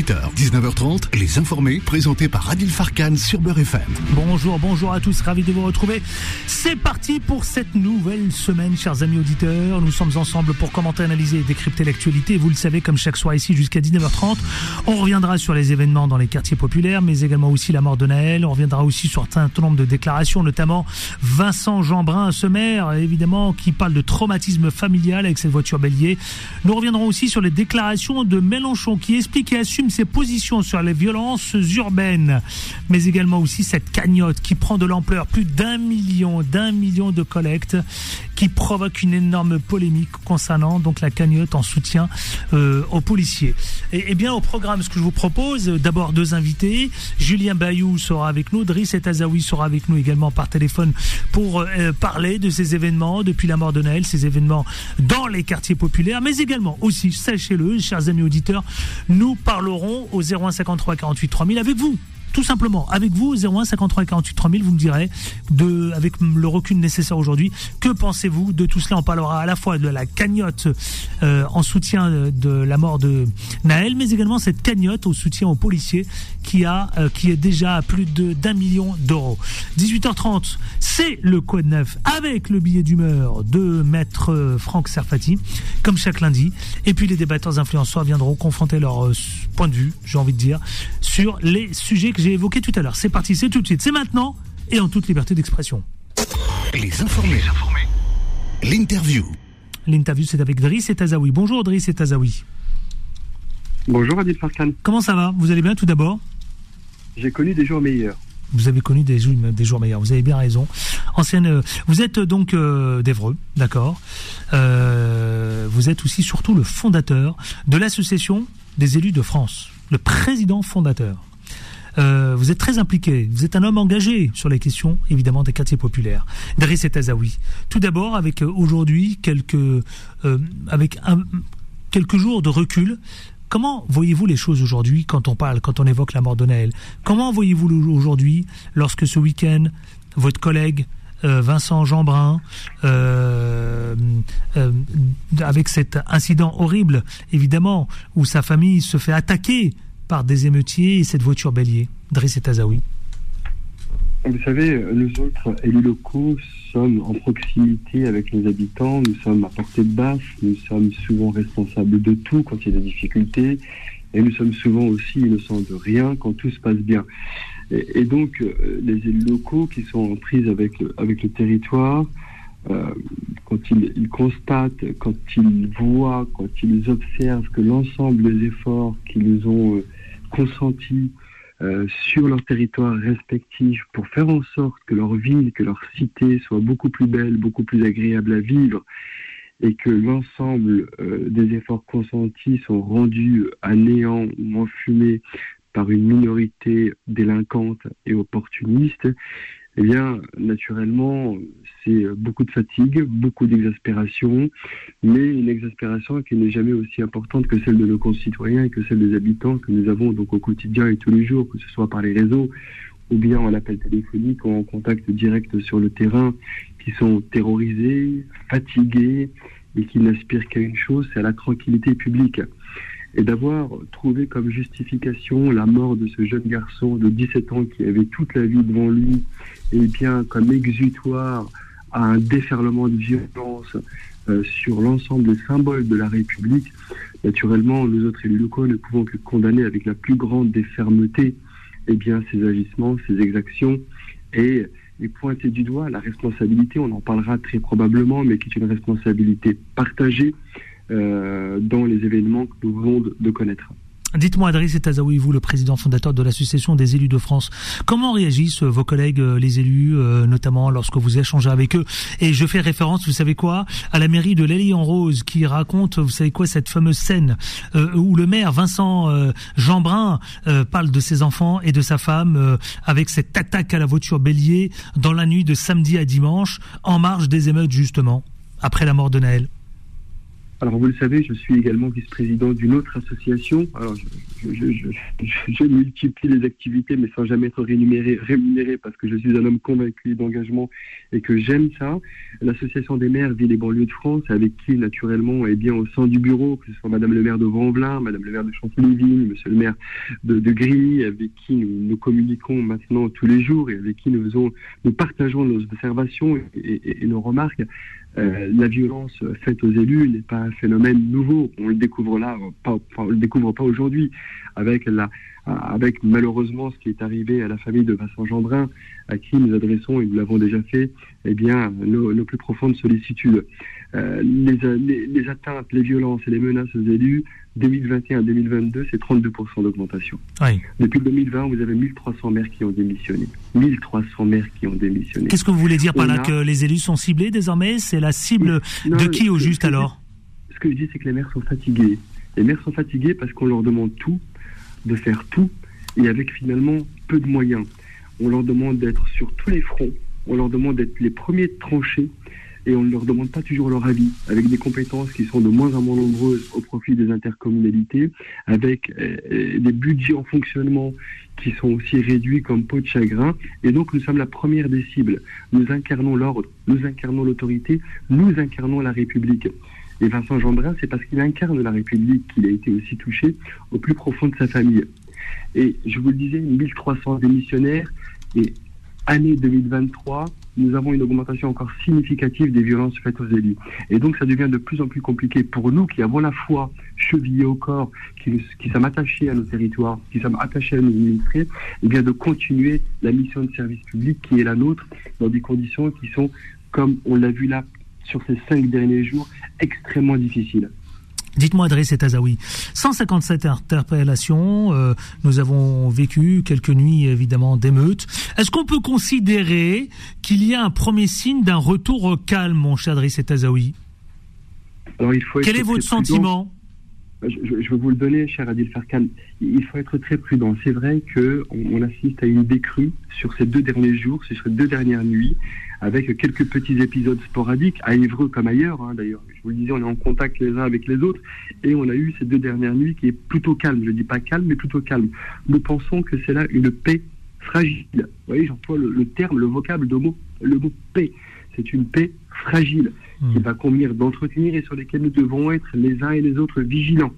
18h, 19h30, Les Informés, présentés par Adil Farkan sur Beurre FM. Bonjour, bonjour à tous, ravi de vous retrouver. C'est parti pour cette nouvelle semaine, chers amis auditeurs. Nous sommes ensemble pour commenter, analyser et décrypter l'actualité. Vous le savez, comme chaque soir ici jusqu'à 19h30, on reviendra sur les événements dans les quartiers populaires, mais également aussi la mort de Naël. On reviendra aussi sur un certain nombre de déclarations, notamment Vincent Jeanbrun, ce maire, évidemment, qui parle de traumatisme familial avec cette voiture bélier. Nous reviendrons aussi sur les déclarations de Mélenchon qui explique et assume ses positions sur les violences urbaines, mais également aussi cette cagnotte qui prend de l'ampleur, plus d'un million, d'un million de collectes, qui provoque une énorme polémique concernant donc la cagnotte en soutien euh, aux policiers. Et, bien au programme, ce que je vous propose, d'abord deux invités, Julien Bayou sera avec nous, Driss Etazaoui sera avec nous également par téléphone pour euh, parler de ces événements depuis la mort de Naël, ces événements dans les quartiers populaires, mais également aussi, sachez-le, chers amis auditeurs, nous parlerons au 0153 48 3000 avec vous tout simplement, avec vous, 01 53 48 3000, vous me direz, de, avec le recul nécessaire aujourd'hui, que pensez-vous de tout cela? On parlera à la fois de la cagnotte euh, en soutien de la mort de Naël, mais également cette cagnotte au soutien aux policiers qui, a, euh, qui est déjà à plus d'un million d'euros. 18h30, c'est le Code Neuf avec le billet d'humeur de maître Franck Serfati, comme chaque lundi. Et puis les débatteurs influenceurs viendront confronter leur euh, point de vue, j'ai envie de dire, sur les sujets que j'ai évoqués tout à l'heure. C'est parti, c'est tout de suite, c'est maintenant et en toute liberté d'expression. Les informés. L'interview. L'interview, c'est avec Driss et Tazaoui. Bonjour Driss et Tazaoui. Bonjour Adil Farkan. Comment ça va? Vous allez bien tout d'abord? J'ai connu des jours meilleurs. Vous avez connu des, des jours meilleurs, vous avez bien raison. Ancienne, euh, vous êtes donc euh, d'Evreux, d'accord? Euh, vous êtes aussi surtout le fondateur de l'association des élus de France, le président fondateur. Vous êtes très impliqué, vous êtes un homme engagé sur les questions évidemment des quartiers populaires. Driss et Tazaoui. Tout d'abord avec aujourd'hui quelques avec un, quelques jours de recul, Comment voyez-vous les choses aujourd'hui quand on parle, quand on évoque la mort de Naël? Comment voyez-vous aujourd'hui lorsque ce week-end, votre collègue euh, Vincent Jeanbrun, euh, euh, avec cet incident horrible, évidemment, où sa famille se fait attaquer par des émeutiers et cette voiture bélier Driss et Tazaoui. Vous savez, nous autres élus locaux sommes en proximité avec nos habitants, nous sommes à portée de baffe, nous sommes souvent responsables de tout quand il y a des difficultés, et nous sommes souvent aussi innocents de rien quand tout se passe bien. Et, donc, euh, les élus locaux qui sont en prise avec le, avec le territoire, euh, quand ils, ils, constatent, quand ils voient, quand ils observent que l'ensemble des efforts qu'ils ont euh, consentis euh, sur leur territoire respectif pour faire en sorte que leur ville, que leur cité soit beaucoup plus belle, beaucoup plus agréable à vivre et que l'ensemble euh, des efforts consentis sont rendus à néant ou enfumés par une minorité délinquante et opportuniste, eh bien, naturellement, c'est beaucoup de fatigue, beaucoup d'exaspération, mais une exaspération qui n'est jamais aussi importante que celle de nos concitoyens et que celle des habitants que nous avons donc au quotidien et tous les jours, que ce soit par les réseaux ou bien en appel téléphonique ou en contact direct sur le terrain, qui sont terrorisés, fatigués et qui n'aspirent qu'à une chose, c'est à la tranquillité publique et d'avoir trouvé comme justification la mort de ce jeune garçon de 17 ans qui avait toute la vie devant lui, et bien comme exutoire à un déferlement de violence euh, sur l'ensemble des symboles de la République, naturellement, nous autres élus locaux ne pouvons que condamner avec la plus grande des fermetés eh bien, ces agissements, ces exactions, et, et pointer du doigt la responsabilité, on en parlera très probablement, mais qui est une responsabilité partagée dans les événements que nous venons de, connaître. Dites-moi, Adrien Tazaoui, vous, le président fondateur de l'Association des élus de France, comment réagissent euh, vos collègues, euh, les élus, notamment lorsque vous échangez avec eux Et je fais référence, vous savez quoi, à la mairie de l'Elie en Rose, qui raconte, vous savez quoi, cette fameuse scène où le maire Vincent Jeanbrun parle de ses enfants et de sa femme avec cette attaque à la voiture bélier dans la nuit de samedi à dimanche, en marge des émeutes justement, après la mort de Naël. Alors vous le savez, je suis également vice-président d'une autre association. Alors je, je, multiplie les activités, mais sans jamais être rémunéré, rémunéré parce que je suis un homme convaincu d'engagement et que j'aime ça. L'association des maires Ville et banlieues de France, avec qui naturellement est bien au sein du bureau, que ce soit Madame le maire de Vanvelin, Madame le maire de Chantilly-Vigne, Monsieur le maire de, de avec qui nous, communiquons maintenant tous les jours et avec qui nous faisons, nous partageons nos observations et nos remarques. Euh, la violence faite aux élus n'est pas un phénomène nouveau. On le découvre là, pas, on le découvre pas aujourd'hui, avec la, avec malheureusement ce qui est arrivé à la famille de Vincent Gendrin, à qui nous adressons, et nous l'avons déjà fait, eh bien, nos, plus profondes sollicitudes. Euh, les, les, atteintes, les violences et les menaces aux élus, 2021-2022, c'est 32% d'augmentation. Depuis 2020, vous avez 1300 maires qui ont démissionné. 1300 maires qui ont démissionné. Qu'est-ce que vous voulez dire par là Que les élus sont ciblés désormais? C'est la cible de qui au juste alors? Ce que je dis, c'est que les maires sont fatigués. Les maires sont fatigués parce qu'on leur demande tout, de faire tout, et avec finalement peu de moyens. On leur demande d'être sur tous les fronts, on leur demande d'être les premiers de trancher, et on ne leur demande pas toujours leur avis, avec des compétences qui sont de moins en moins nombreuses au profit des intercommunalités, avec euh, euh, des budgets en fonctionnement qui sont aussi réduits comme peau de chagrin. Et donc nous sommes la première des cibles. Nous incarnons l'ordre, nous incarnons l'autorité, nous incarnons la République. Et Vincent Gendrin, c'est parce qu'il incarne la République qu'il a été aussi touché au plus profond de sa famille. Et je vous le disais, 1300 démissionnaires et année 2023, nous avons une augmentation encore significative des violences faites aux élus. Et donc ça devient de plus en plus compliqué pour nous qui avons la foi chevillée au corps, qui, qui sommes attachés à nos territoires, qui sommes attachés à nos administrés, et eh bien de continuer la mission de service public qui est la nôtre dans des conditions qui sont, comme on l'a vu là sur ces cinq derniers jours, extrêmement difficiles. Dites-moi, Adresse Tazaoui, 157 interpellations, euh, nous avons vécu quelques nuits évidemment d'émeutes. Est-ce qu'on peut considérer qu'il y a un premier signe d'un retour au calme, mon cher Adresse Tazaoui? Quel est votre sentiment? Je, je, vais vous le donner, cher Adil Farkan. Il faut être très prudent. C'est vrai qu'on on assiste à une décrue sur ces deux derniers jours, sur ces deux dernières nuits avec quelques petits épisodes sporadiques, à Évreux comme ailleurs. Hein, D'ailleurs, je vous le disais, on est en contact les uns avec les autres, et on a eu ces deux dernières nuits qui est plutôt calme. Je dis pas calme, mais plutôt calme. Nous pensons que c'est là une paix fragile. Vous voyez, j'emploie le, terme, le vocable de mot, le mot paix. C'est une paix fragile mmh. qu'il va convenir d'entretenir et sur lesquelles nous devons être les uns et les autres vigilants.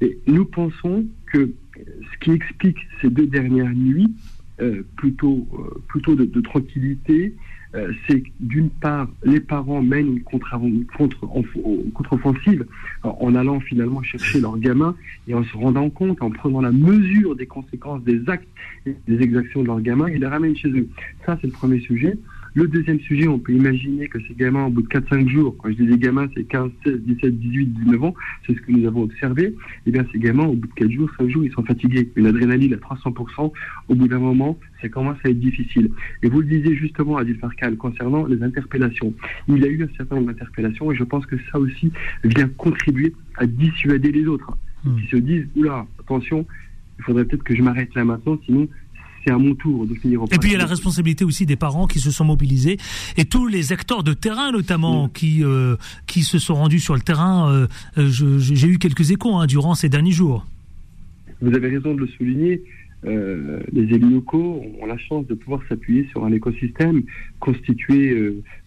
Et nous pensons que ce qui explique ces deux dernières nuits, euh, plutôt, euh, plutôt de, de tranquillité, euh, c'est d'une part, les parents mènent une contre-offensive en allant finalement chercher leurs gamins et en se rendant compte, en prenant la mesure des conséquences des actes et des exactions de leurs gamins, ils les ramènent chez eux. Ça, c'est le premier sujet. Le deuxième sujet, on peut imaginer que ces gamins, au bout de 4-5 jours, quand je dis des gamins, c'est 15, 16, 17, 18, 19 ans, c'est ce que nous avons observé, eh bien ces gamins, au bout de 4 jours, 5 jours, ils sont fatigués. Une adrénaline à 300%, au bout d'un moment, ça commence à être difficile. Et vous le disiez justement, Adil Farkal, concernant les interpellations. Il y a eu un certain nombre d'interpellations, et je pense que ça aussi vient contribuer à dissuader les autres, hmm. qui se disent, oula, attention, il faudrait peut-être que je m'arrête là maintenant, sinon c'est à mon tour de finir Et puis il y a la responsabilité aussi des parents qui se sont mobilisés et tous les acteurs de terrain notamment qui euh, qui se sont rendus sur le terrain. Euh, euh, j'ai eu quelques échos hein, durant ces derniers jours. Vous avez raison de le souligner. les élus locaux ont la chance de pouvoir s'appuyer sur un écosystème constitué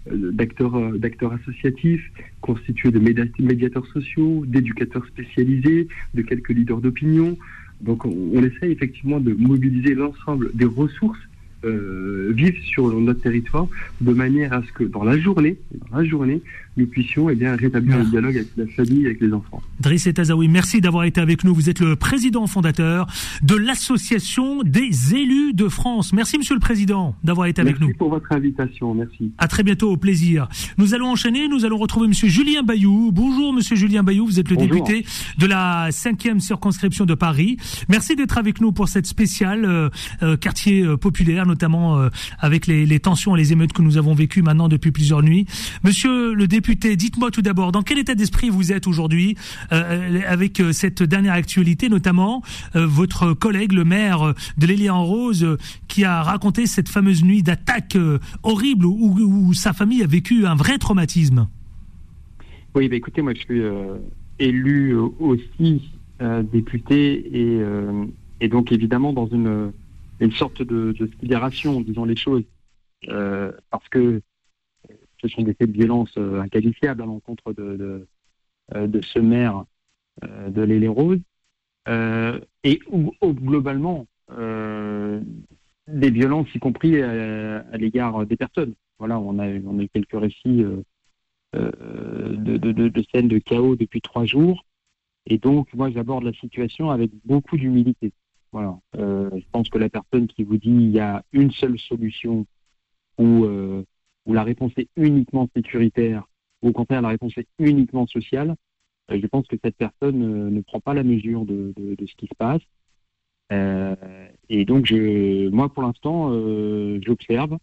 d'acteurs d'acteurs associatifs, constitué de médiateurs sociaux, d'éducateurs spécialisés, de quelques leaders d'opinion, donc on, essaie effectivement de mobiliser l'ensemble des ressources euh, vivent sur notre territoire de manière à ce que dans la journée, dans la journée, nous puissions eh bien, rétablir un dialogue avec la famille, avec les enfants. Driss Tazaoui, merci d'avoir été avec nous. Vous êtes le président fondateur de l'Association des élus de France. Merci, monsieur le président, d'avoir été avec nous. Merci pour votre invitation. Merci. À très bientôt, au plaisir. Nous allons enchaîner. Nous allons retrouver monsieur Julien Bayou. Bonjour, monsieur Julien Bayou. Vous êtes le député de la cinquième circonscription de Paris. Merci d'être avec nous pour cette spéciale euh, euh, quartier euh, populaire, notamment avec les, les tensions et les émeutes que nous avons vécues maintenant depuis plusieurs nuits. Monsieur le député, député, dites-moi tout d'abord, dans quel état d'esprit vous êtes aujourd'hui euh, avec euh, cette dernière actualité, notamment euh, votre collègue, le maire de l'Élie en Rose, qui a raconté cette fameuse nuit d'attaque horrible où, sa famille a vécu un vrai traumatisme. Oui, bah écoutez, moi je suis élu aussi député et, et, donc évidemment dans une, une sorte de, de sidération, disons les choses, parce que ce sont des faits de violence inqualifiables à l'encontre de, de, de, ce maire de l'Élé Rose, et où, globalement des violences, y compris à, l'égard des personnes. Voilà, on a, on a eu quelques récits euh, euh, de, de, scènes de chaos depuis trois jours. Et donc, moi, j'aborde la situation avec beaucoup d'humilité. Voilà. Euh, je pense que la personne qui vous dit il y a une seule solution où, où la réponse est uniquement sécuritaire, ou au contraire la réponse est uniquement sociale, je pense que cette personne ne prend pas la mesure de, de ce qui se passe. Euh, et donc, je, moi, pour l'instant, euh, j'observe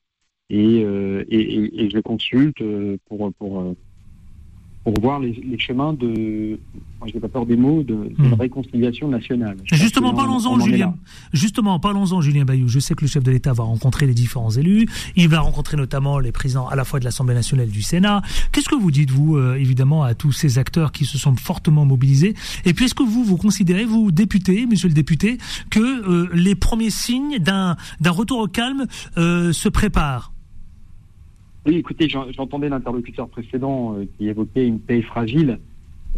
et, euh, et, et, je consulte pour, pour, pour voir les, chemins de, moi je n'ai pas peur des mots, de, hmm. réconciliation nationale. Justement, parlons-en, Julien. Justement, parlons-en, Julien Bayou. Je sais que le chef de l'État va rencontrer les différents élus. Il va rencontrer notamment les présidents à la fois de l'Assemblée nationale et du Sénat. Qu'est-ce que vous dites, vous, euh, évidemment, à tous ces acteurs qui se sont fortement mobilisés? Et puis, est-ce que vous, vous considérez, vous, député, monsieur le député, que euh, les premiers signes d'un retour au calme euh, se préparent? Oui, écoutez, j'entendais l'interlocuteur précédent euh, qui évoquait une paix fragile.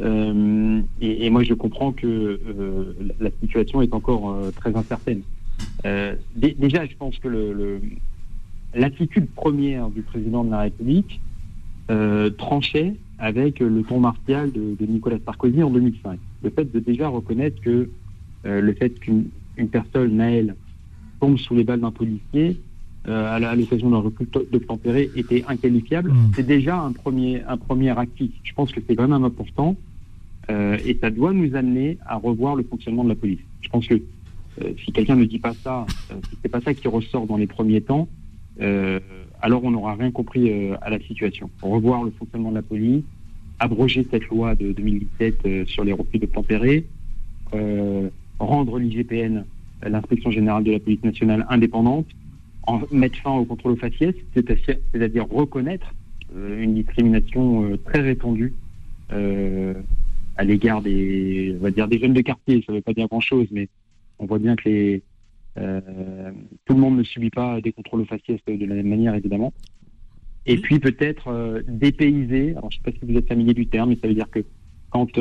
Euh, et, moi, je comprends que euh, la situation est encore très incertaine. déjà, je pense que l'attitude première du président de la République tranchait avec le ton martial de, Nicolas Sarkozy en 2005. Le fait de déjà reconnaître que le fait qu'une personne, Naël, tombe sous les balles d'un policier, euh, à l'occasion d'un recul tempéré était inqualifiable, hmm. c'est déjà un premier, un premier actif. Je pense que c'est quand même important euh, et ça doit nous amener à revoir le fonctionnement de la police. Je pense que euh, si quelqu'un ne dit pas ça, si c'est pas ça qui ressort dans les premiers temps, alors on n'aura rien compris à la situation. Revoir le fonctionnement de la police, abroger cette loi de 2017 sur les refus de tempéré, rendre l'IGPN, l'inspection générale de la police nationale, indépendante, en mettre fin au contrôle au faciès, c'est-à-dire reconnaître euh, une discrimination euh, très répandue euh, à l'égard des, on va dire des jeunes de quartier. Ça ne veut pas dire grand-chose, mais on voit bien que les, tout le monde ne subit pas des contrôles au faciès de la même manière, évidemment. Et puis peut-être dépayser. Alors je ne sais pas si vous êtes familier du terme, mais ça veut dire que quand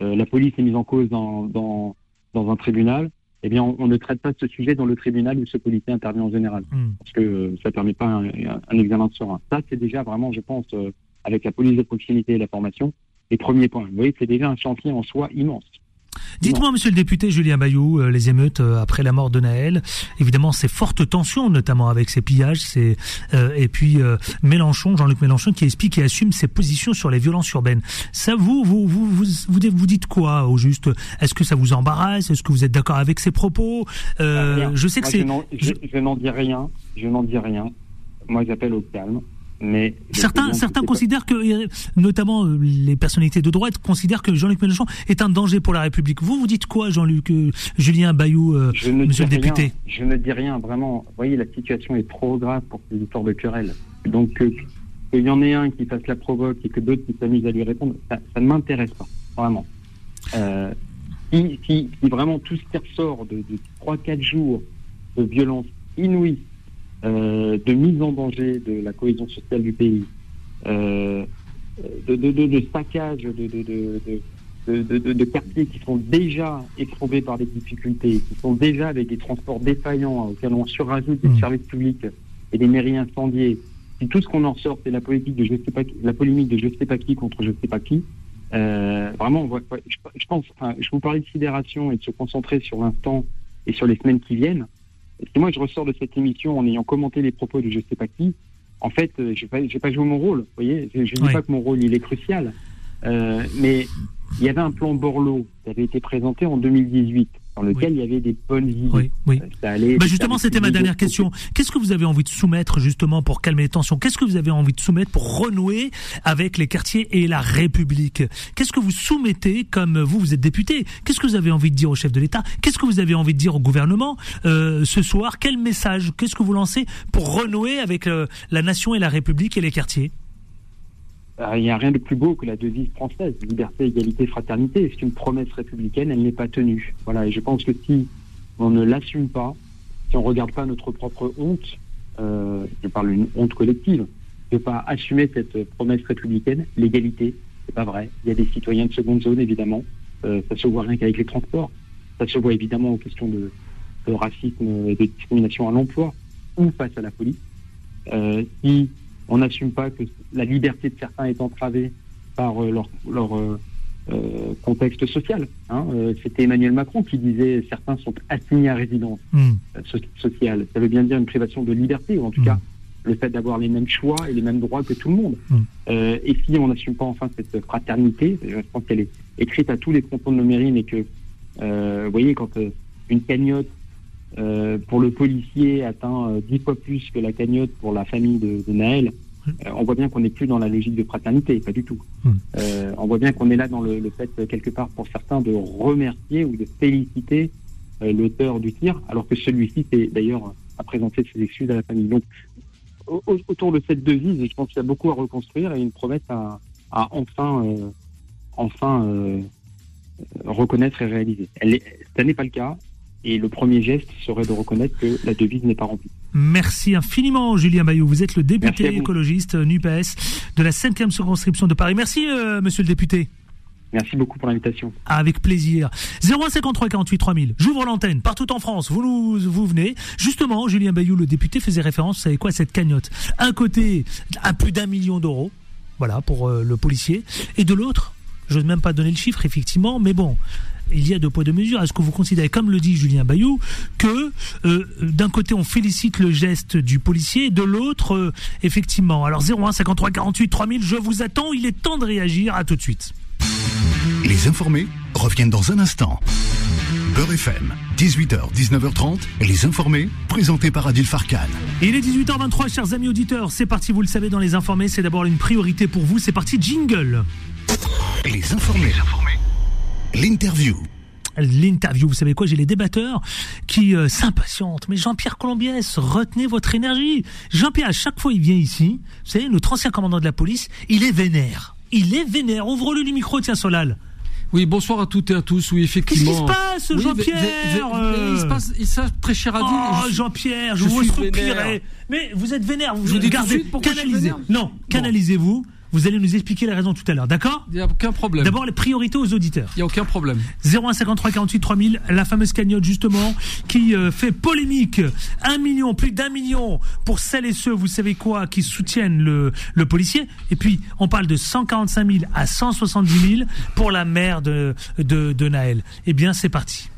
la police est mise en cause dans, dans, dans un tribunal, eh bien, on, ne traite pas ce sujet dans le tribunal où ce policier intervient en général, hmm. parce que euh, ça ne permet pas un, examen de serein. Ça, c'est déjà vraiment, je pense, euh, avec la police de proximité et la formation, les premiers points. Vous voyez, c'est déjà un chantier en soi immense. Dites-moi, monsieur le député Julien Bayou, euh, les émeutes euh, après la mort de Naël, évidemment ces fortes tensions, notamment avec ces pillages, ces, euh, et puis Mélenchon, Jean-Luc Mélenchon, qui explique et assume ses positions sur les violences urbaines. Ça, vous, vous, vous, vous, vous dites quoi au juste? Est-ce que ça vous embarrasse? Est-ce que vous êtes d'accord avec ses propos? Je sais que c'est. Je n'en dis rien. Je n'en dis rien. Moi, j'appelle au calme. Mais certains, certains considèrent que, notamment euh, les personnalités de droite, considèrent que Jean-Luc Mélenchon est un danger pour la République. Vous, vous dites quoi, Jean-Luc, euh, Julien Bayou, euh, monsieur le député Je ne dis rien, vraiment. Vous voyez, la situation est trop grave pour ces histoires de querelles. Donc, qu'il y en ait un qui fasse la provoque et que d'autres qui s'amusent à lui répondre, ça, ne m'intéresse pas, vraiment. si, vraiment tout ce qui ressort de, de 3-4 jours de violence inouïe euh, de mise en danger de la cohésion sociale du pays, euh, de, de, de, saccage de, quartiers qui sont déjà éprouvés par des difficultés, qui sont déjà avec des transports défaillants auxquels on surrajoute des mmh. services publics et des mairies incendiées. Si tout ce qu'on en sort, c'est la politique de je sais pas la polémique de je sais pas qui contre je sais pas qui. Euh, vraiment, je, je pense, enfin, je vous parlais de sidération et de se concentrer sur l'instant et sur les semaines qui viennent. Et moi, je ressors de cette émission en ayant commenté les propos de je sais pas qui. En fait, euh, je n'ai pas, pas, joué mon rôle. Vous voyez, je ne dis pas que mon rôle il est crucial, euh, mais il y avait un plan Borloo qui avait été présenté en 2018 dans lequel il y avait des bonnes idées. Oui, euh, bah, justement, c'était ma dernière question. Qu'est-ce que vous avez envie de soumettre justement pour calmer les tensions? Qu'est-ce que vous avez envie de soumettre pour renouer avec les quartiers et la République? Qu'est-ce que vous soumettez comme vous, vous êtes député? Qu'est-ce que vous avez envie de dire au chef de l'État? Qu'est-ce que vous avez envie de dire au gouvernement euh, ce soir? Quel message Qu'est-ce que vous lancez pour renouer avec euh, la nation et la République et les quartiers? Il n'y a rien de plus beau que la devise française, liberté, égalité, fraternité. C'est une promesse républicaine, elle n'est pas tenue. Voilà, et je pense que si on ne l'assume pas, si on ne regarde pas notre propre honte, je parle d'une honte collective, de ne pas assumer cette promesse républicaine, l'égalité, c'est pas vrai. Il y a des citoyens de seconde zone, évidemment. Euh, ça se voit rien qu'avec les transports. Ça se voit évidemment aux questions de, racisme et de discrimination à l'emploi ou face à la police. Euh, si on n'assume pas que la liberté de certains est entravée par euh, leur, leur contexte social. Hein, C'était Emmanuel Macron qui disait certains sont assignés à résidence hmm. sociale. Ça veut bien dire une privation de liberté, ou en tout hmm. cas le fait d'avoir les mêmes choix et les mêmes droits que tout le monde. Hmm. et si on n'assume pas enfin cette fraternité, je pense qu'elle est écrite à tous les cantons de nos mairies, mais que, euh, vous voyez, quand euh, une cagnotte euh, pour le policier atteint dix fois plus que la cagnotte pour la famille de, Naël, on voit bien qu'on n'est plus dans la logique de fraternité, pas du tout. Hmm. on voit bien qu'on est là dans le, fait, quelque part, pour certains, de remercier ou de féliciter l'auteur du tir, alors que celui-ci, d'ailleurs, a présenté ses excuses à la famille. Donc, autour de cette devise, je pense qu'il y a beaucoup à reconstruire et une promesse à, à enfin enfin euh, reconnaître et réaliser. Elle ça n'est pas le cas. Et le premier geste serait de reconnaître que la devise n'est pas remplie. Merci infiniment, Julien Bayou. Vous êt le député écologiste NUPES de la 5e circonscription de Paris. Merci, euh, monsieur le député. Merci beaucoup pour l'invitation. Avec plaisir. 0153 48 3000. J'ouvre l'antenne partout en France. Vous nous, vous venez. Justement, Julien Bayou, le député, faisait référence, vous savez quoi, cette cagnotte. Un côté, à plus d'un million d'euros. Voilà, pour euh, le policier. Et de l'autre, je n'ose même pas donner le chiffre, effectivement, mais bon, il y a deux poids deux mesures. Est-ce que vous considérez, comme le dit Julien Bayou, que euh, d'un côté on félicite le geste du policier, et de l'autre, euh, effectivement. Alors 01 53 48 3000, je vous attends. Il est temps de réagir. À tout de suite. Les informés reviennent dans un instant. Beurre FM, 18h, 19h30, les informés, présentés par Adil Farkan. Il est 18h23, chers amis auditeurs. C'est parti, vous le savez, dans les informés, c'est d'abord une priorité pour vous. C'est parti, jingle. Les informés. L'interview. L'interview, vous savez quoi, j'ai les débatteurs qui euh, s'impatientent. Mais Jean-Pierre Colombiès, retenez votre énergie. Jean-Pierre, à chaque fois il vient ici, vous savez, notre ancien commandant de la police, il est vénère. Il est vénère. Ouvre-le le micro, tiens Solal. Oui, bonsoir à toutes et à tous. Oui, effectivement. Qu'est-ce qui se passe, Jean-Pierre Il se passe, ça, très cher à Oh, Jean-Pierre, je, vous souffrirai. Mais vous êtes vénère. Vous, je vous dis gardez, canalisez. Non, canalisez-vous. Vous allez nous expliquer les raisons tout à l'heure, d'accord? Il n'y a aucun problème. D'abord, les priorités aux auditeurs. Il n'y a aucun problème. 0153 48 3000, la fameuse cagnotte justement, qui euh, fait polémique. Un million, plus d'un million pour celles et ceux, vous savez quoi, qui soutiennent le, le policier. Et puis, on parle de 145 000 à 170 000 pour la mère de, de, de Naël. Eh bien, c'est parti.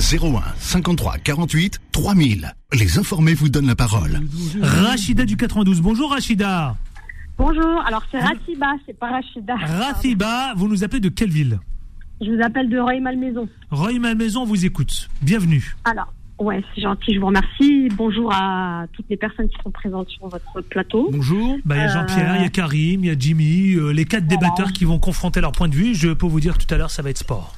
01 53 48 3000. Les informés vous donnent la parole. Rachida du 92. Bonjour Rachida. Bonjour, alors c'est Rathiba, c'est pas Rachida. Rathiba, vous nous appelez de quelle ville Je vous appelle de Roy-Malmaison. Roy-Malmaison, vous écoute. Bienvenue. Alors, ouais, c'est gentil, je vous remercie. Bonjour à toutes les personnes qui sont présentes sur votre plateau. Bonjour. Bah, il y a Jean-Pierre, il y a Karim, il y a Jimmy, euh, les quatre débatteurs qui vont confronter leur point de vue. Je peux vous dire tout à l'heure, ça va être sport.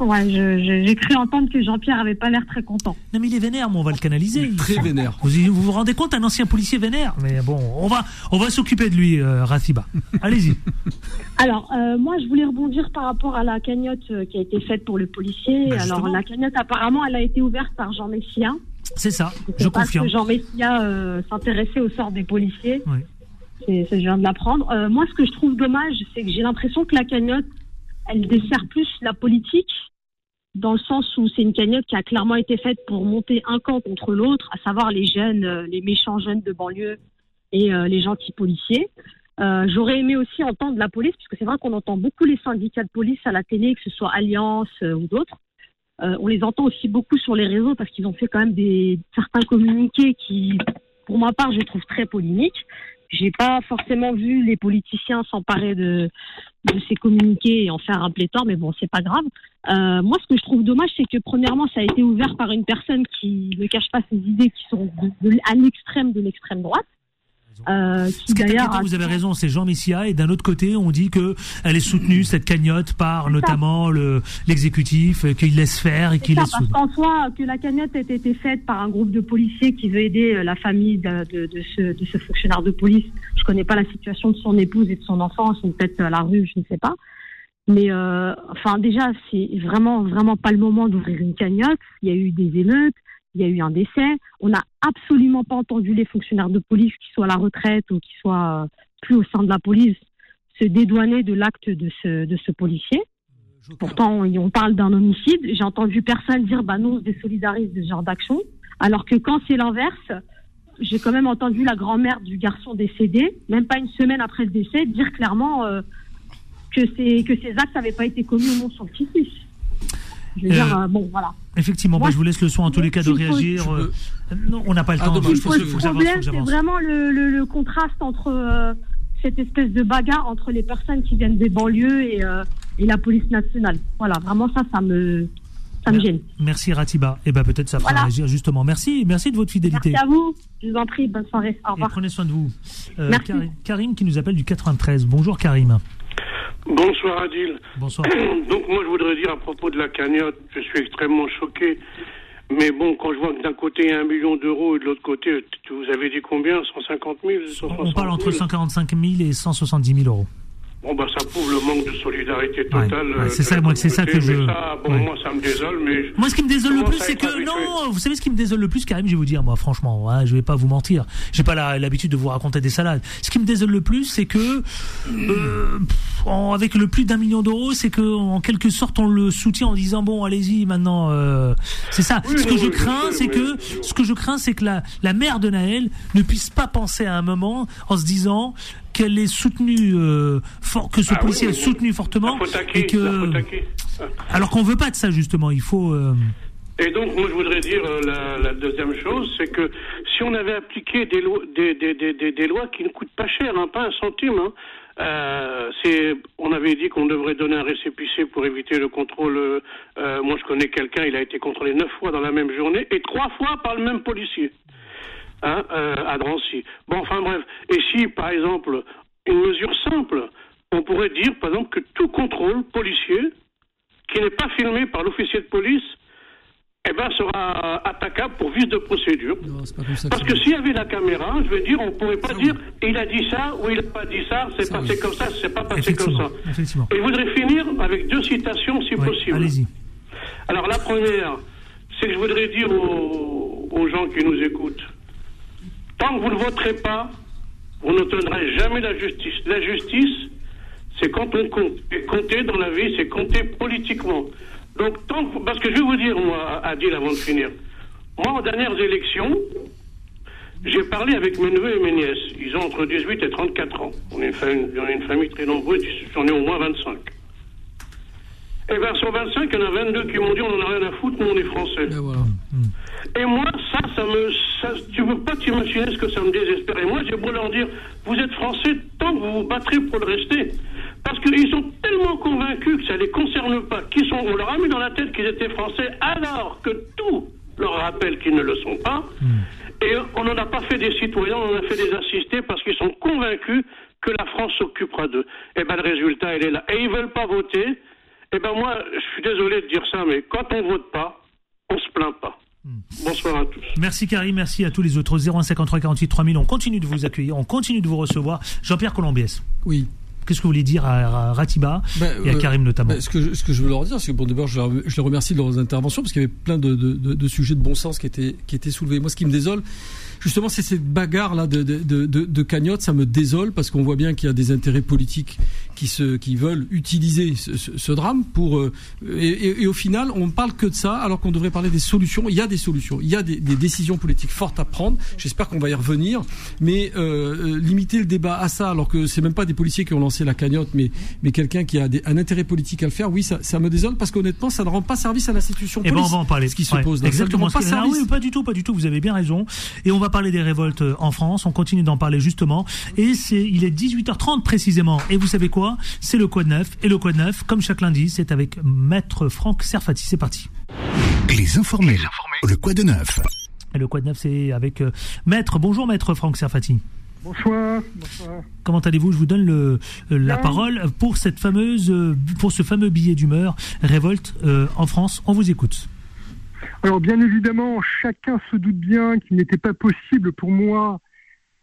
Ouais, j'ai cru entendre que Jean-Pierre avait pas l'air très content. Non, mais il est vénère, mais on va le canaliser. très vénère. Vous, vous, rendez compte, un ancien policier vénère Mais bon, on va, on va s'occuper de lui, euh, Rathiba. Allez-y. Alors, euh, moi, je voulais rebondir par rapport à la cagnotte euh, qui a été faite pour le policier. Bah, Alors, la cagnotte, apparemment, elle a été ouverte par Jean Messia. C'est ça, je confirme. Que Jean Messia euh, s'intéressait au sort des policiers. Oui. je viens de l'apprendre. moi, ce que je trouve dommage, c'est que j'ai l'impression que la cagnotte, elle dessert plus la politique dans le sens où c'est une cagnotte qui a clairement été faite pour monter un camp contre l'autre, à savoir les jeunes, euh, les méchants jeunes de banlieue et euh, les gentils policiers. Euh, J'aurais aimé aussi entendre la police, puisque c'est vrai qu'on entend beaucoup les syndicats de police à la télé, que ce soit Alliance ou d'autres. on les entend aussi beaucoup sur les réseaux parce qu'ils ont fait quand même des certains communiqués qui, pour ma part, je trouve très polémiques. J'ai pas forcément vu les politiciens s'emparer de, de ces communiqués et en faire un pléthore, mais bon, c'est pas grave. Euh, moi, ce que je trouve dommage, c'est que premièrement, ça a été ouvert par une personne qui ne cache pas ses idées, qui sont à l'extrême de l'extrême droite. Euh, qui d'ailleurs, vous avez raison, c'est Jean Messia, et d'un autre côté, on dit que elle est soutenue cette cagnotte par notamment le l'exécutif, qu'il laisse faire et qu'il laisse. Parce qu'en soi, que la cagnotte ait été faite par un groupe de policiers qui veut aider la famille de, de, de, ce, de ce fonctionnaire de police. Je connais pas la situation de son épouse et de son enfant, ils sont peut-être à la rue, je ne sais pas. Mais euh, enfin déjà, c'est vraiment vraiment pas le moment d'ouvrir une cagnotte. Il y a eu des émeutes, il y a eu un décès. On n'a absolument pas entendu les fonctionnaires de police, qui soient à la retraite ou qui soient euh, plus au sein de la police, se dédouaner de l'acte de ce, de ce policier. Pourtant, on, parle d'un homicide. J'ai entendu personne dire, bah non, on se désolidarise de ce genre d'action. Alors que quand c'est l'inverse, j'ai quand même entendu la grand-mère du garçon décédé, même pas une semaine après le décès, dire clairement euh, que, ces, que ces actes n'avaient pas été commis au nom de son petit-fils. Je veux dire, euh, bon, voilà. Effectivement, bah, je vous laisse le soin en tous les cas de réagir. Euh, non, on n'a pas le ah, temps. Le problème, c'est vraiment le, le, contraste entre euh, cette espèce de bagarre entre les personnes qui viennent des banlieues et, et la police nationale. Voilà, vraiment ça, ça me, ça me gêne. Merci Ratiba. Et eh ben peut-être ça fera réagir justement. Merci, merci de votre fidélité. Merci à vous. Je vous en prie. Bonne soirée. Au revoir. prenez soin de vous. Karim, Karim qui nous appelle du 93. Bonjour Karim. Bonsoir Adil. Bonsoir. Donc moi je voudrais dire à propos de la cagnotte, je suis extrêmement choqué. Mais bon, quand je vois que d'un côté il y a un million d'euros et de l'autre côté, vous avez dit combien? 150 000 On parle entre 145 000 et 170 000 euros. Bon, bah, ça prouve le manque de solidarité totale. Euh, c'est ça, moi, c'est ça que je. Ça, bon, moi, ça me désole, mais. Moi, ce qui me désole le plus, c'est que. Non, vous savez ce qui me désole le plus, Karim, je vais vous dire, moi, franchement, hein, je vais pas vous mentir. J'ai pas l'habitude de vous raconter des salades. Ce qui me désole le plus, c'est que. Euh, avec le plus d'un million d'euros, c'est que, en quelque sorte, on le soutient en disant, bon, allez-y, maintenant. Euh, c'est ça. ce que je crains, c'est que. Ce que je crains, c'est que la, la mère de Naël ne puisse pas penser à un moment en se disant, qu'elle est soutenue, euh, que ce ah policier est soutenu fortement, et que alors qu'on veut pas de ça justement, il faut. Euh, et donc, moi, je voudrais dire euh, la, deuxième chose, c'est que si on avait appliqué des, lois, des, des, des, des lois qui ne coûtent pas cher, hein, pas un centime, hein, euh, c'est, on avait dit qu'on devrait donner un récépissé pour éviter le contrôle. Euh, moi, je connais quelqu'un, il a été contrôlé neuf fois dans la même journée et trois fois par le même policier hein, euh, à Drancy. Bon, enfin bref. Et si, par exemple, une mesure simple, on pourrait dire, par exemple, que tout contrôle policier qui n'est pas filmé par l'officier de police eh ben, sera attaquable pour vice de procédure. Parce que s'il y avait la caméra, je veux dire, on ne pourrait pas dire il a dit ça ou il n'a pas dit ça, c'est passé comme ça, c'est pas passé comme ça. Et je voudrais finir avec deux citations si possible. Alors la première, c'est que je voudrais dire aux gens qui nous écoutent, Tant que vous ne voterez pas, vous n'obtiendrez jamais la justice. La justice, c'est quand on compte. Et compter dans la vie, c'est compter politiquement. Donc, tant que, parce que je vais vous dire, moi, Adil, avant de finir, moi, aux dernières élections, j'ai parlé avec mes neveux et mes nièces. Ils ont entre 18 et 34 ans. On est une famille, très nombreuse, j'en ai au moins 25. Et bien, sur 25, il y en a 22 qui m'ont dit on n'en a rien à foutre, nous on est français. Et, moi, ça, ça me. Ça, tu peux pas t'imaginer ce que ça me désespère. Et moi, j'ai beau leur dire vous êtes français tant que vous vous battrez pour le rester. Parce qu'ils sont tellement convaincus que ça ne les concerne pas, qu'ils sont, on leur a mis dans la tête qu'ils étaient français, alors que tout leur rappelle qu'ils ne le sont pas. Hmm. Et on n'en a pas fait des citoyens, on en a fait des assistés parce qu'ils sont convaincus que la France s'occupera d'eux. Et bien le résultat, il est là. Et ils veulent pas voter. Eh ben moi, je suis désolé de dire ça, mais quand on vote pas, on se plaint pas. Bonsoir à tous. Merci Karim, merci à tous les autres. 0153 48 3000, on continue de vous accueillir, on continue de vous recevoir. Jean-Pierre Colombiès. Oui. Qu'est-ce que vous voulez dire à, Ratiba ben, et à euh, Karim notamment ben, ce, que, ce que je veux leur dire, c'est que bon, d'abord, je, je, les remercie de leurs interventions parce qu'il y avait plein de, de, de, sujets de bon sens qui étaient, qui étaient soulevés. Moi, ce qui me désole, justement, c'est cette bagarre là de, de, de, de, cagnotte. Ça me désole parce qu'on voit bien qu'il y a des intérêts politiques qui se, qui veulent utiliser ce, ce, drame pour. Euh, et, et, au final, on ne parle que de ça, alors qu'on devrait parler des solutions. Il y a des solutions, il y a des, des décisions politiques fortes à prendre. J'espère qu'on va y revenir, mais euh, euh, limiter le débat à ça, alors que c'est même pas des policiers qui ont lancé la cagnotte, mais mais quelqu'un qui a des, un intérêt politique à le faire. Oui, ça, ça me désole parce qu'honnêtement, ça ne rend pas service à l'institution. Et eh ben on va en parler. Ce qui se pose. Exactement. Pas, ah oui, pas du tout, pas du tout. Vous avez bien raison. Et on va parler des révoltes en France. On continue d'en parler justement. Et c'est, il est 18h30 précisément. Et vous savez quoi? C'est le Quad Neuf. Et le Quad Neuf, comme chaque lundi, c'est avec Maître Franck Serfati. C'est parti. Les informés. Le Quad Neuf. Et le Quad Neuf, c'est avec euh, Maître. Bonjour Maître Franck Serfati. Bonsoir. Bonsoir. Comment allez-vous? Je vous donne le, la parole pour cette fameuse, pour ce fameux billet d'humeur révolte en France. On vous écoute. Alors bien évidemment, chacun se doute bien qu'il n'était pas possible pour moi euh,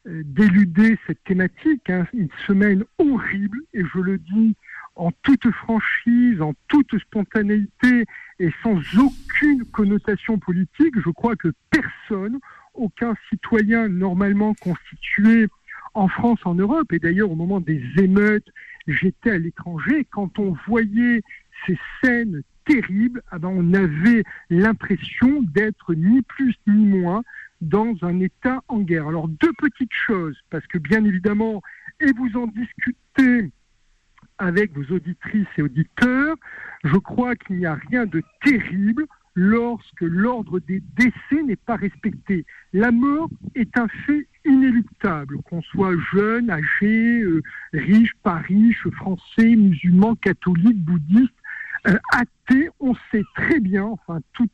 d'éluder cette thématique, hein. une semaine horrible, et je le dis en toute franchise, en toute spontanéité et sans aucune connotation politique. Je crois que personne, aucun citoyen normalement constitué en France, en Europe, et d'ailleurs au moment des émeutes, j'étais à l'étranger, quand on voyait ces scènes terribles, ah ben on avait l'impression d'être ni plus ni moins dans un État en guerre. Alors deux petites choses, parce que bien évidemment, et vous en discutez avec vos auditrices et auditeurs, je crois qu'il n'y a rien de terrible lorsque l'ordre des décès n'est pas respecté. La mort est un fait inéluctable, qu'on soit jeune, âgé, euh, riche, pas riche, français, musulman, catholique, bouddhiste, euh, athée, on sait très bien, enfin tout,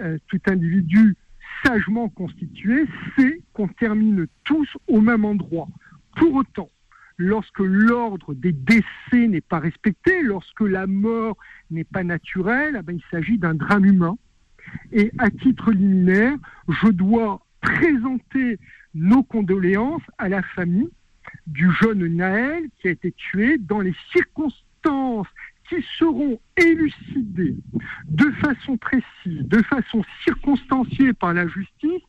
euh, tout individu sagement constitué sait qu'on termine tous au même endroit. Pour autant, lorsque l'ordre des décès n'est pas respecté, lorsque la mort n'est pas naturelle, eh ben, il s'agit d'un drame humain. Et à titre liminaire, je dois présenter nos condoléances à la famille du jeune Naël qui a été tué dans les circonstances qui seront élucidées de façon précise, de façon circonstanciée par la justice,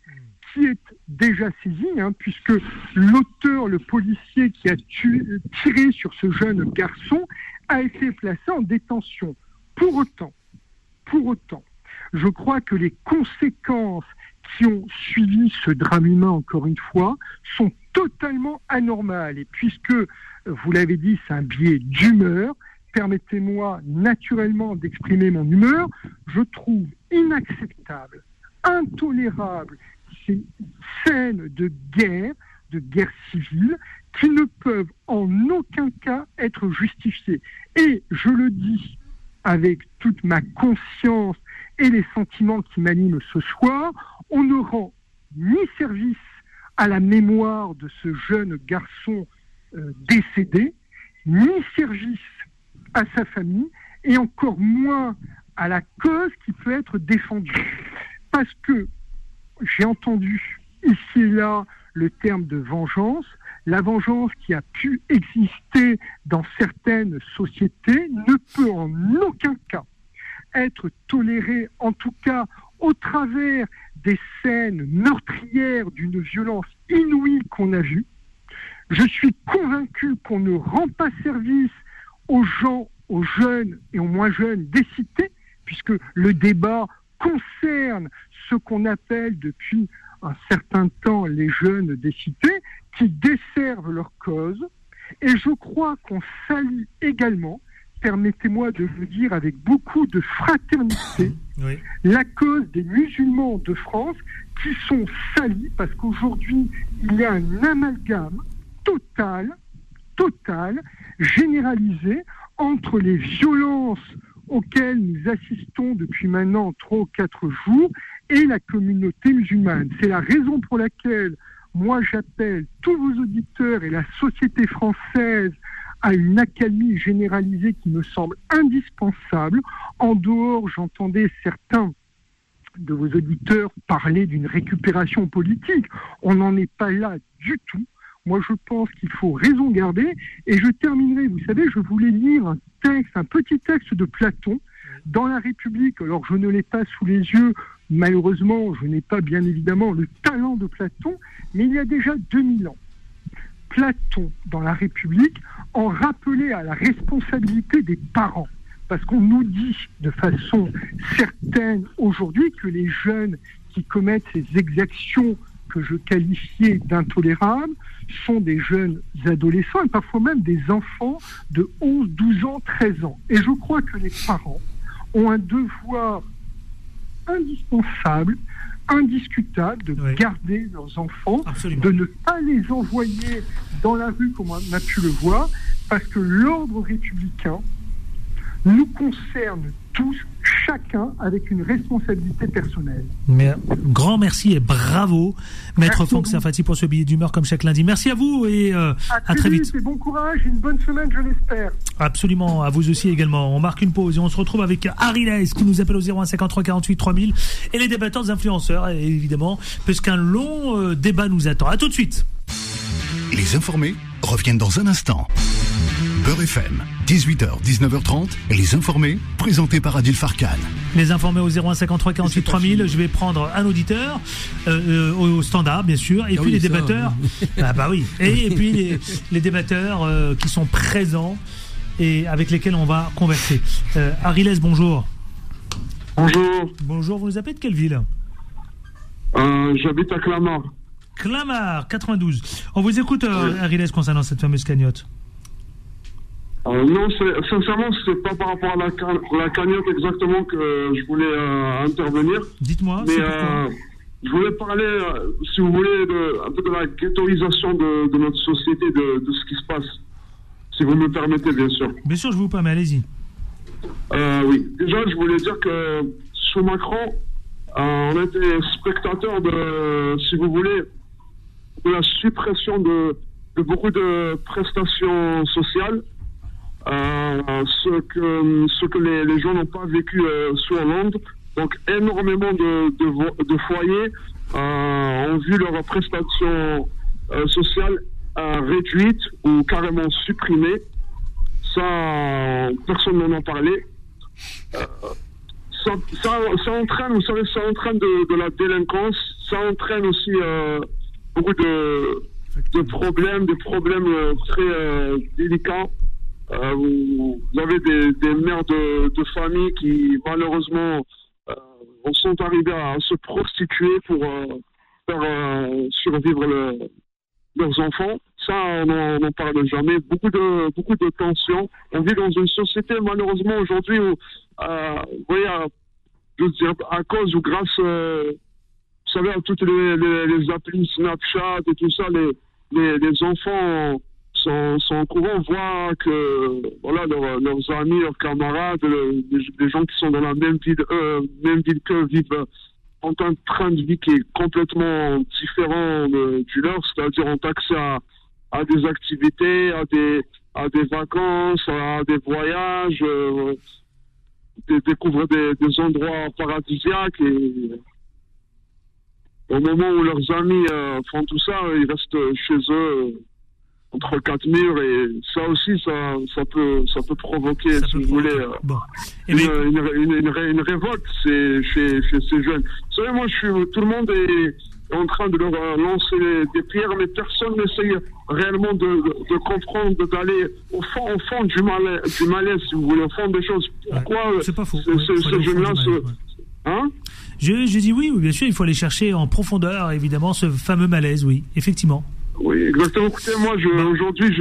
qui est déjà saisie, hein, puisque l'auteur, le policier qui a tiré sur ce jeune garçon, a été placé en détention. Pour autant, pour autant, je crois que les conséquences qui ont suivi ce drame humain, encore une fois, sont totalement anormales. Et puisque, vous l'avez dit, c'est un biais d'humeur, permettez-moi naturellement d'exprimer mon humeur, je trouve inacceptable, intolérable ces scènes de guerre, de guerre civile, qui ne peuvent en aucun cas être justifiées. Et je le dis avec toute ma conscience et les sentiments qui m'animent ce soir, on ne rend ni service à la mémoire de ce jeune garçon euh, décédé, ni service à sa famille et encore moins à la cause qui peut être défendue. Parce que j'ai entendu ici et là le terme de vengeance. La vengeance qui a pu exister dans certaines sociétés ne peut en aucun cas être tolérée, en tout cas au travers des scènes meurtrières d'une violence inouïe qu'on a vue. Je suis convaincu qu'on ne rend pas service aux gens, aux jeunes et aux moins jeunes des cités, puisque le débat concerne ce qu'on appelle depuis un certain temps les jeunes des cités, qui desservent leur cause. Et je crois qu'on salue également, permettez-moi de le dire avec beaucoup de fraternité, la cause des musulmans de France qui sont salis parce qu'aujourd'hui, il y a un amalgame total totale, généralisée, entre les violences auxquelles nous assistons depuis maintenant trois ou quatre jours et la communauté musulmane. C'est la raison pour laquelle moi j'appelle tous vos auditeurs et la société française à une accalmie généralisée qui me semble indispensable. En dehors, j'entendais certains de vos auditeurs parler d'une récupération politique. On n'en est pas là du tout. Moi, je pense qu'il faut raison garder. Et je terminerai, vous savez, je voulais lire un texte, un petit texte de Platon dans la République. Alors, je ne l'ai pas sous les yeux. Malheureusement, je n'ai pas bien évidemment le talent de Platon, mais il y a déjà 2000 ans, Platon, dans la République, en rappelait à la responsabilité des parents. Parce qu'on nous dit de façon certaine aujourd'hui que les jeunes qui commettent ces exactions que je qualifiais d'intolérables sont des jeunes adolescents et parfois même des enfants de 11, 12 ans, 13 ans. Et je crois que les parents ont un devoir indispensable, indiscutable de garder leurs enfants, de ne pas les envoyer dans la rue comme on a pu le voir, parce que l'ordre républicain nous concerne tous, chacun avec une responsabilité personnelle. Mais, grand merci et bravo, Maître Franck Safati, pour ce billet d'humeur comme chaque lundi. Merci à vous et euh, à, très vite. Et bon courage, une bonne semaine, je l'espère. Absolument, à vous aussi également. On marque une pause et on se retrouve avec Ariles qui nous appelle au 0153 48 3000 et les débatteurs influenceurs, évidemment, puisqu'un long euh, débat nous attend. À tout de suite. Les informés reviennent dans un instant. Beurre FM, 18h, 19h30, les informés, présentés par Adil Farkan. Les informés au 0153 48 3000, je vais prendre un auditeur euh, euh, au standard, bien sûr, et ah puis les débatteurs. ah bah oui, et, puis les, débatteurs euh, qui sont présents et avec lesquels on va converser. Ariles, bonjour. Bonjour. Bonjour, vous nous appelez de quelle ville? J'habite à Clamart. Clamart, 92. On vous écoute, Ariles, concernant cette fameuse cagnotte. Euh, non, sincèrement, c'est pas par rapport à la, la, cagnotte exactement que je voulais euh, intervenir. Dites-moi. Mais euh, je voulais parler, euh, si vous voulez, de, un peu de la ghettoisation de, de notre société, de, de, ce qui se passe. Si vous me permettez, bien sûr. Bien sûr, je vous permets, allez-y. oui, déjà, je voulais dire que sous Macron, on était spectateur de, si vous voulez, de la suppression de, de beaucoup de prestations sociales ce que, ce que les, les gens n'ont pas vécu euh, sous Hollande. Donc énormément de, de, de foyers euh, ont vu leurs prestations euh, sociales réduites ou carrément supprimées. Ça, personne n'en a parlé. Ça, ça, ça, entraîne, vous savez, ça entraîne de, de la délinquance, ça entraîne aussi beaucoup de, de problèmes, des problèmes très délicats euh, vous, avez des, des mères de, de, famille qui malheureusement euh, sont arrivées à se prostituer pour euh, faire survivre leurs enfants. Ça, on n'en parle jamais. Beaucoup de, beaucoup de tensions. On vit dans une société, malheureusement, aujourd'hui où, euh, vous voyez, à, je veux dire, à cause ou grâce, euh, vous savez, à toutes les, les, les, applis Snapchat et tout ça, les, les enfants sont, sont au courant, voient que voilà, leurs amis, leurs camarades, les, gens qui sont dans la même ville, euh, même ville qu'eux vivent ont un train de vie qui est complètement différent du leur, c'est-à-dire ont accès à, des activités, à des, à des vacances, à des voyages, euh, découvrent des, des, endroits paradisiaques au moment où leurs amis euh, font tout ça, ils restent chez eux entre quatre murs et ça aussi ça, ça peut ça peut provoquer si vous voulez euh, une, une, une, révolte chez, chez, ces jeunes. Vous savez moi je suis tout le monde est en train de leur lancer des pierres mais personne n'essaye réellement de, de, comprendre d'aller au fond au fond du malaise du malaise si vous voulez au fond des choses. Pourquoi c'est pas faux. ce, jeune-là hein je, je dis oui, oui, bien sûr, il faut aller chercher en profondeur, évidemment, ce fameux malaise, oui, effectivement. Oui, exactement. Écoutez, moi, aujourd'hui,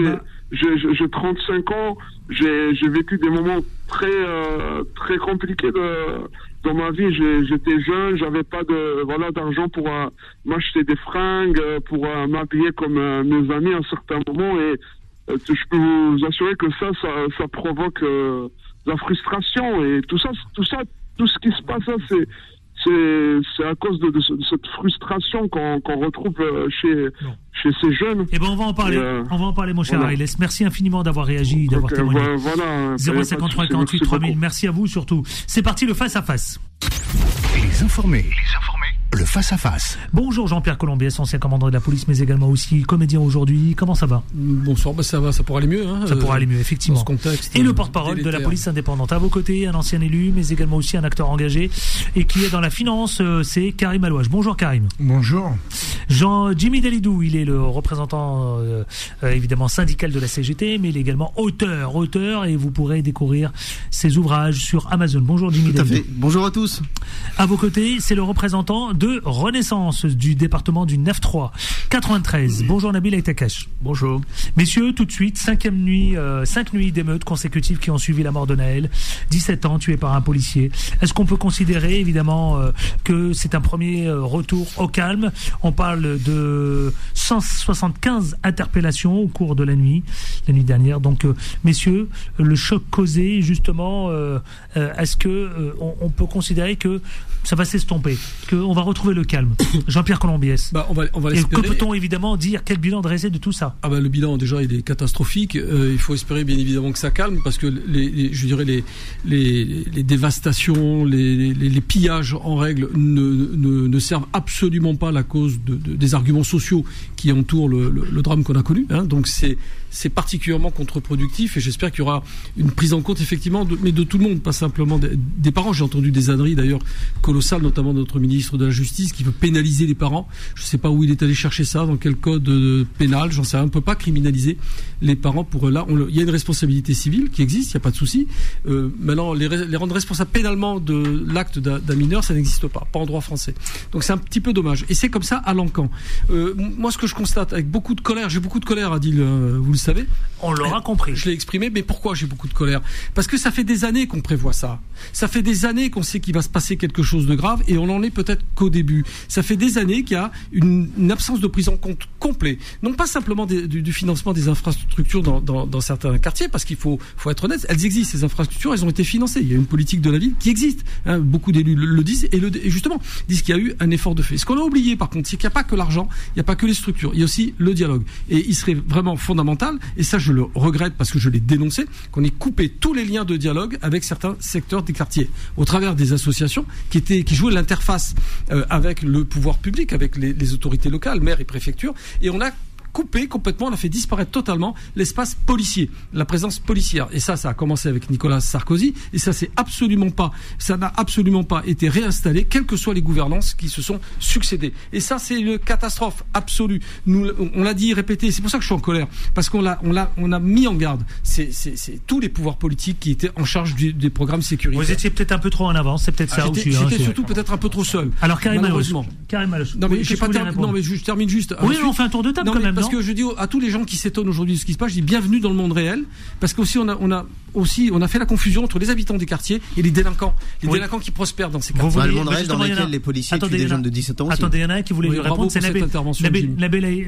j'ai, j'ai, 35 ans. J'ai, vécu des moments très, euh, très compliqués de, dans ma vie. j'étais jeune, j'avais pas de, voilà, d'argent pour euh, m'acheter des fringues, pour euh, m'habiller comme mes amis à un certain moment. Et je peux vous assurer que ça, ça, ça provoque la frustration et tout ça, tout ça, tout ce qui se passe, c'est c'est à cause de, de, cette frustration qu'on retrouve euh, chez, chez ces jeunes. Eh ben on va en parler, euh, on va en parler mon cher voilà. Merci infiniment d'avoir réagi, d'avoir témoigné. Voilà, 053 48 3000, merci à vous surtout. C'est parti le face à face. Les informés. Les informés le face-à-face. Bonjour Jean-Pierre Colombier, ancien commandant de la police, mais également aussi comédien aujourd'hui. Comment ça va? Bonsoir, bah ça va, ça pourrait aller mieux. Hein, ça pourrait aller mieux, effectivement. Dans ce contexte, et le porte-parole de la police indépendante. À vos côtés, un ancien élu, mais également aussi un acteur engagé et qui est dans la finance, euh, c'est Karim Alouage. Bonjour Karim. Bonjour. Jean Jimmy Delidou, il est le représentant euh, euh, évidemment syndical de la CGT, mais il est également auteur, auteur, et vous pourrez découvrir ses ouvrages sur Amazon. Bonjour Jimmy Tout À fait. Bonjour à tous. À vos côtés, c'est le représentant de Renaissance du département du 9-3, 93. Bonjour Nabil Aitakash. Bonjour. Messieurs, tout de suite, cinquième nuit, euh, cinq nuits d'émeutes consécutives qui ont suivi la mort de Naël, 17 ans, tué par un policier. Est-ce qu'on peut considérer évidemment euh, que c'est un premier euh, retour au calme? On parle de 175 interpellations au cours de la nuit, la nuit dernière. Donc, euh, messieurs, le choc causé, justement, est-ce que on, peut considérer que ça va s'estomper, qu'on va retrouver le calme Jean-Pierre Colombiès. Bah, on va, on va Et que peut-on évidemment dire Quel bilan dresser de tout ça? Ah bah, Le bilan, déjà, il est catastrophique. il faut espérer, bien évidemment, que ça calme, parce que, les, je dirais, les, les, dévastations, les, les, pillages en règle ne, ne, servent absolument pas la cause de, des arguments sociaux qui entourent le, le, drame qu'on a connu. Hein. Donc c'est c'est particulièrement contre-productif et j'espère qu'il y aura une prise en compte effectivement, mais de tout le monde, pas simplement des, parents. J'ai entendu des âneries d'ailleurs colossales, notamment de notre ministre de la Justice qui veut pénaliser les parents. Je ne sais pas où il est allé chercher ça, dans quel code euh, pénal, j'en sais rien. On ne peut pas criminaliser les parents pour là. il y a une responsabilité civile qui existe, il n'y a pas de souci. Euh, maintenant, les, rendre responsables pénalement de l'acte d'un mineur, ça n'existe pas, pas en droit français. Donc c'est un petit peu dommage. Et c'est comme ça à l'encan. Euh, moi, ce que je constate avec beaucoup de colère, j'ai beaucoup de colère, Adil, euh, vous le savez. On l'aura compris. Je l'ai exprimé, mais pourquoi j'ai beaucoup de colère? Parce que ça fait des années qu'on prévoit ça. Ça fait des années qu'on sait qu'il va se passer quelque chose de grave et on en est peut-être qu'au début. Ça fait des années qu'il y a une, absence de prise en compte complet. Non pas simplement du, financement des infrastructures dans, certains quartiers, parce qu'il faut, faut être honnête, elles existent, ces infrastructures, elles ont été financées. Il y a une politique de la ville qui existe. Hein. beaucoup d'élus le, disent et, le, et justement disent qu'il y a eu un effort de fait. Ce qu'on a oublié par contre, c'est qu'il n'y a pas que l'argent, il n'y a pas que les structures, il y a aussi le dialogue. Et il serait vraiment fondamental, et ça je le regrette parce que je l'ai dénoncé, qu'on ait coupé tous les liens de dialogue avec certains secteurs des quartiers, au travers des associations qui, jouaient l'interface euh, avec le pouvoir public, avec les, les autorités locales, maires et préfectures, et on a coupé complètement, on a fait disparaître totalement l'espace policier, la présence policière. Et ça, ça a commencé avec Nicolas Sarkozy, et ça c'est absolument pas, ça n'a absolument pas été réinstallé, quelles que soient les gouvernances qui se sont succédées. Et ça, c'est une catastrophe absolue. Nous, on l'a dit, répété. C'est pour ça que je suis en colère, parce qu'on l'a, on l'a, on a mis en garde. C'est, tous les pouvoirs politiques qui étaient en charge des programmes sécuritaires. Vous étiez peut-être un peu trop en avance, c'est peut-être ça aussi. Hein, j'étais surtout peut-être un peu trop seul. Alors Karim malheureusement. Non mais j'ai pas non mais je termine juste. Oui, on fait un tour de table quand même parce que je dis à tous les gens qui s'étonnent aujourd'hui de ce qui se passe, je dis bienvenue dans le monde réel, parce qu'aussi on a, on a aussi on a fait la confusion entre les habitants des quartiers et les délinquants, les délinquants qui prospèrent dans ces quartiers. le monde réel dans lequel les policiers tuent des jeunes de 17 ans. Attendez, il y en a un qui voulait lui répondre, c'est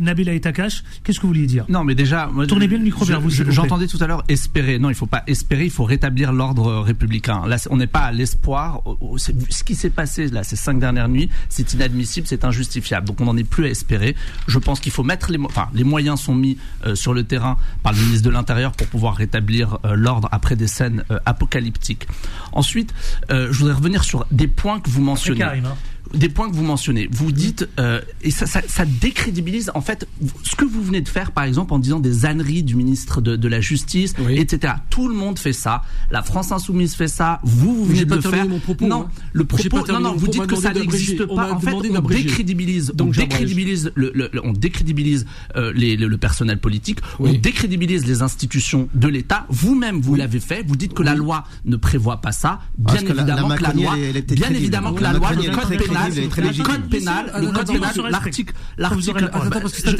Nabil Aitakash. Qu'est-ce que vous vouliez dire? Non, mais déjà, tournez bien le micro vers vous. J'entendais tout à l'heure espérer. Non, il faut pas espérer. Il faut rétablir l'ordre républicain. Là, on n'est pas à l'espoir. Ce qui s'est passé là ces cinq dernières nuits, c'est inadmissible, c'est injustifiable. Donc on n'en est plus à espérer. Je pense qu'il faut mettre les, enfin, les moyens sont mis euh, sur le terrain par le ministre de l'Intérieur pour pouvoir rétablir euh, l'ordre après des scènes euh, apocalyptiques. Ensuite, je voudrais revenir sur des points que vous mentionnez. Hein des points que vous mentionnez. Vous dites, euh, et ça, ça, ça, décrédibilise en fait ce que vous venez de faire, par exemple, en disant des âneries du ministre de, de la Justice, etc. Tout le monde fait ça. La France Insoumise fait ça. Vous, vous venez de le faire. Mon propos, non, le propos, non, non, vous dites que ça n'existe pas. En fait, on décrédibilise, Donc, on décrédibilise, le, le, on décrédibilise euh, les, le, personnel politique, on décrédibilise les institutions de l'État. Vous-même, vous, l'avez fait. Vous dites que la loi ne prévoit pas ça. Bien évidemment que la loi, bien évidemment que la loi, le code pénal le code pénal, le code pénal, l'article, l'article.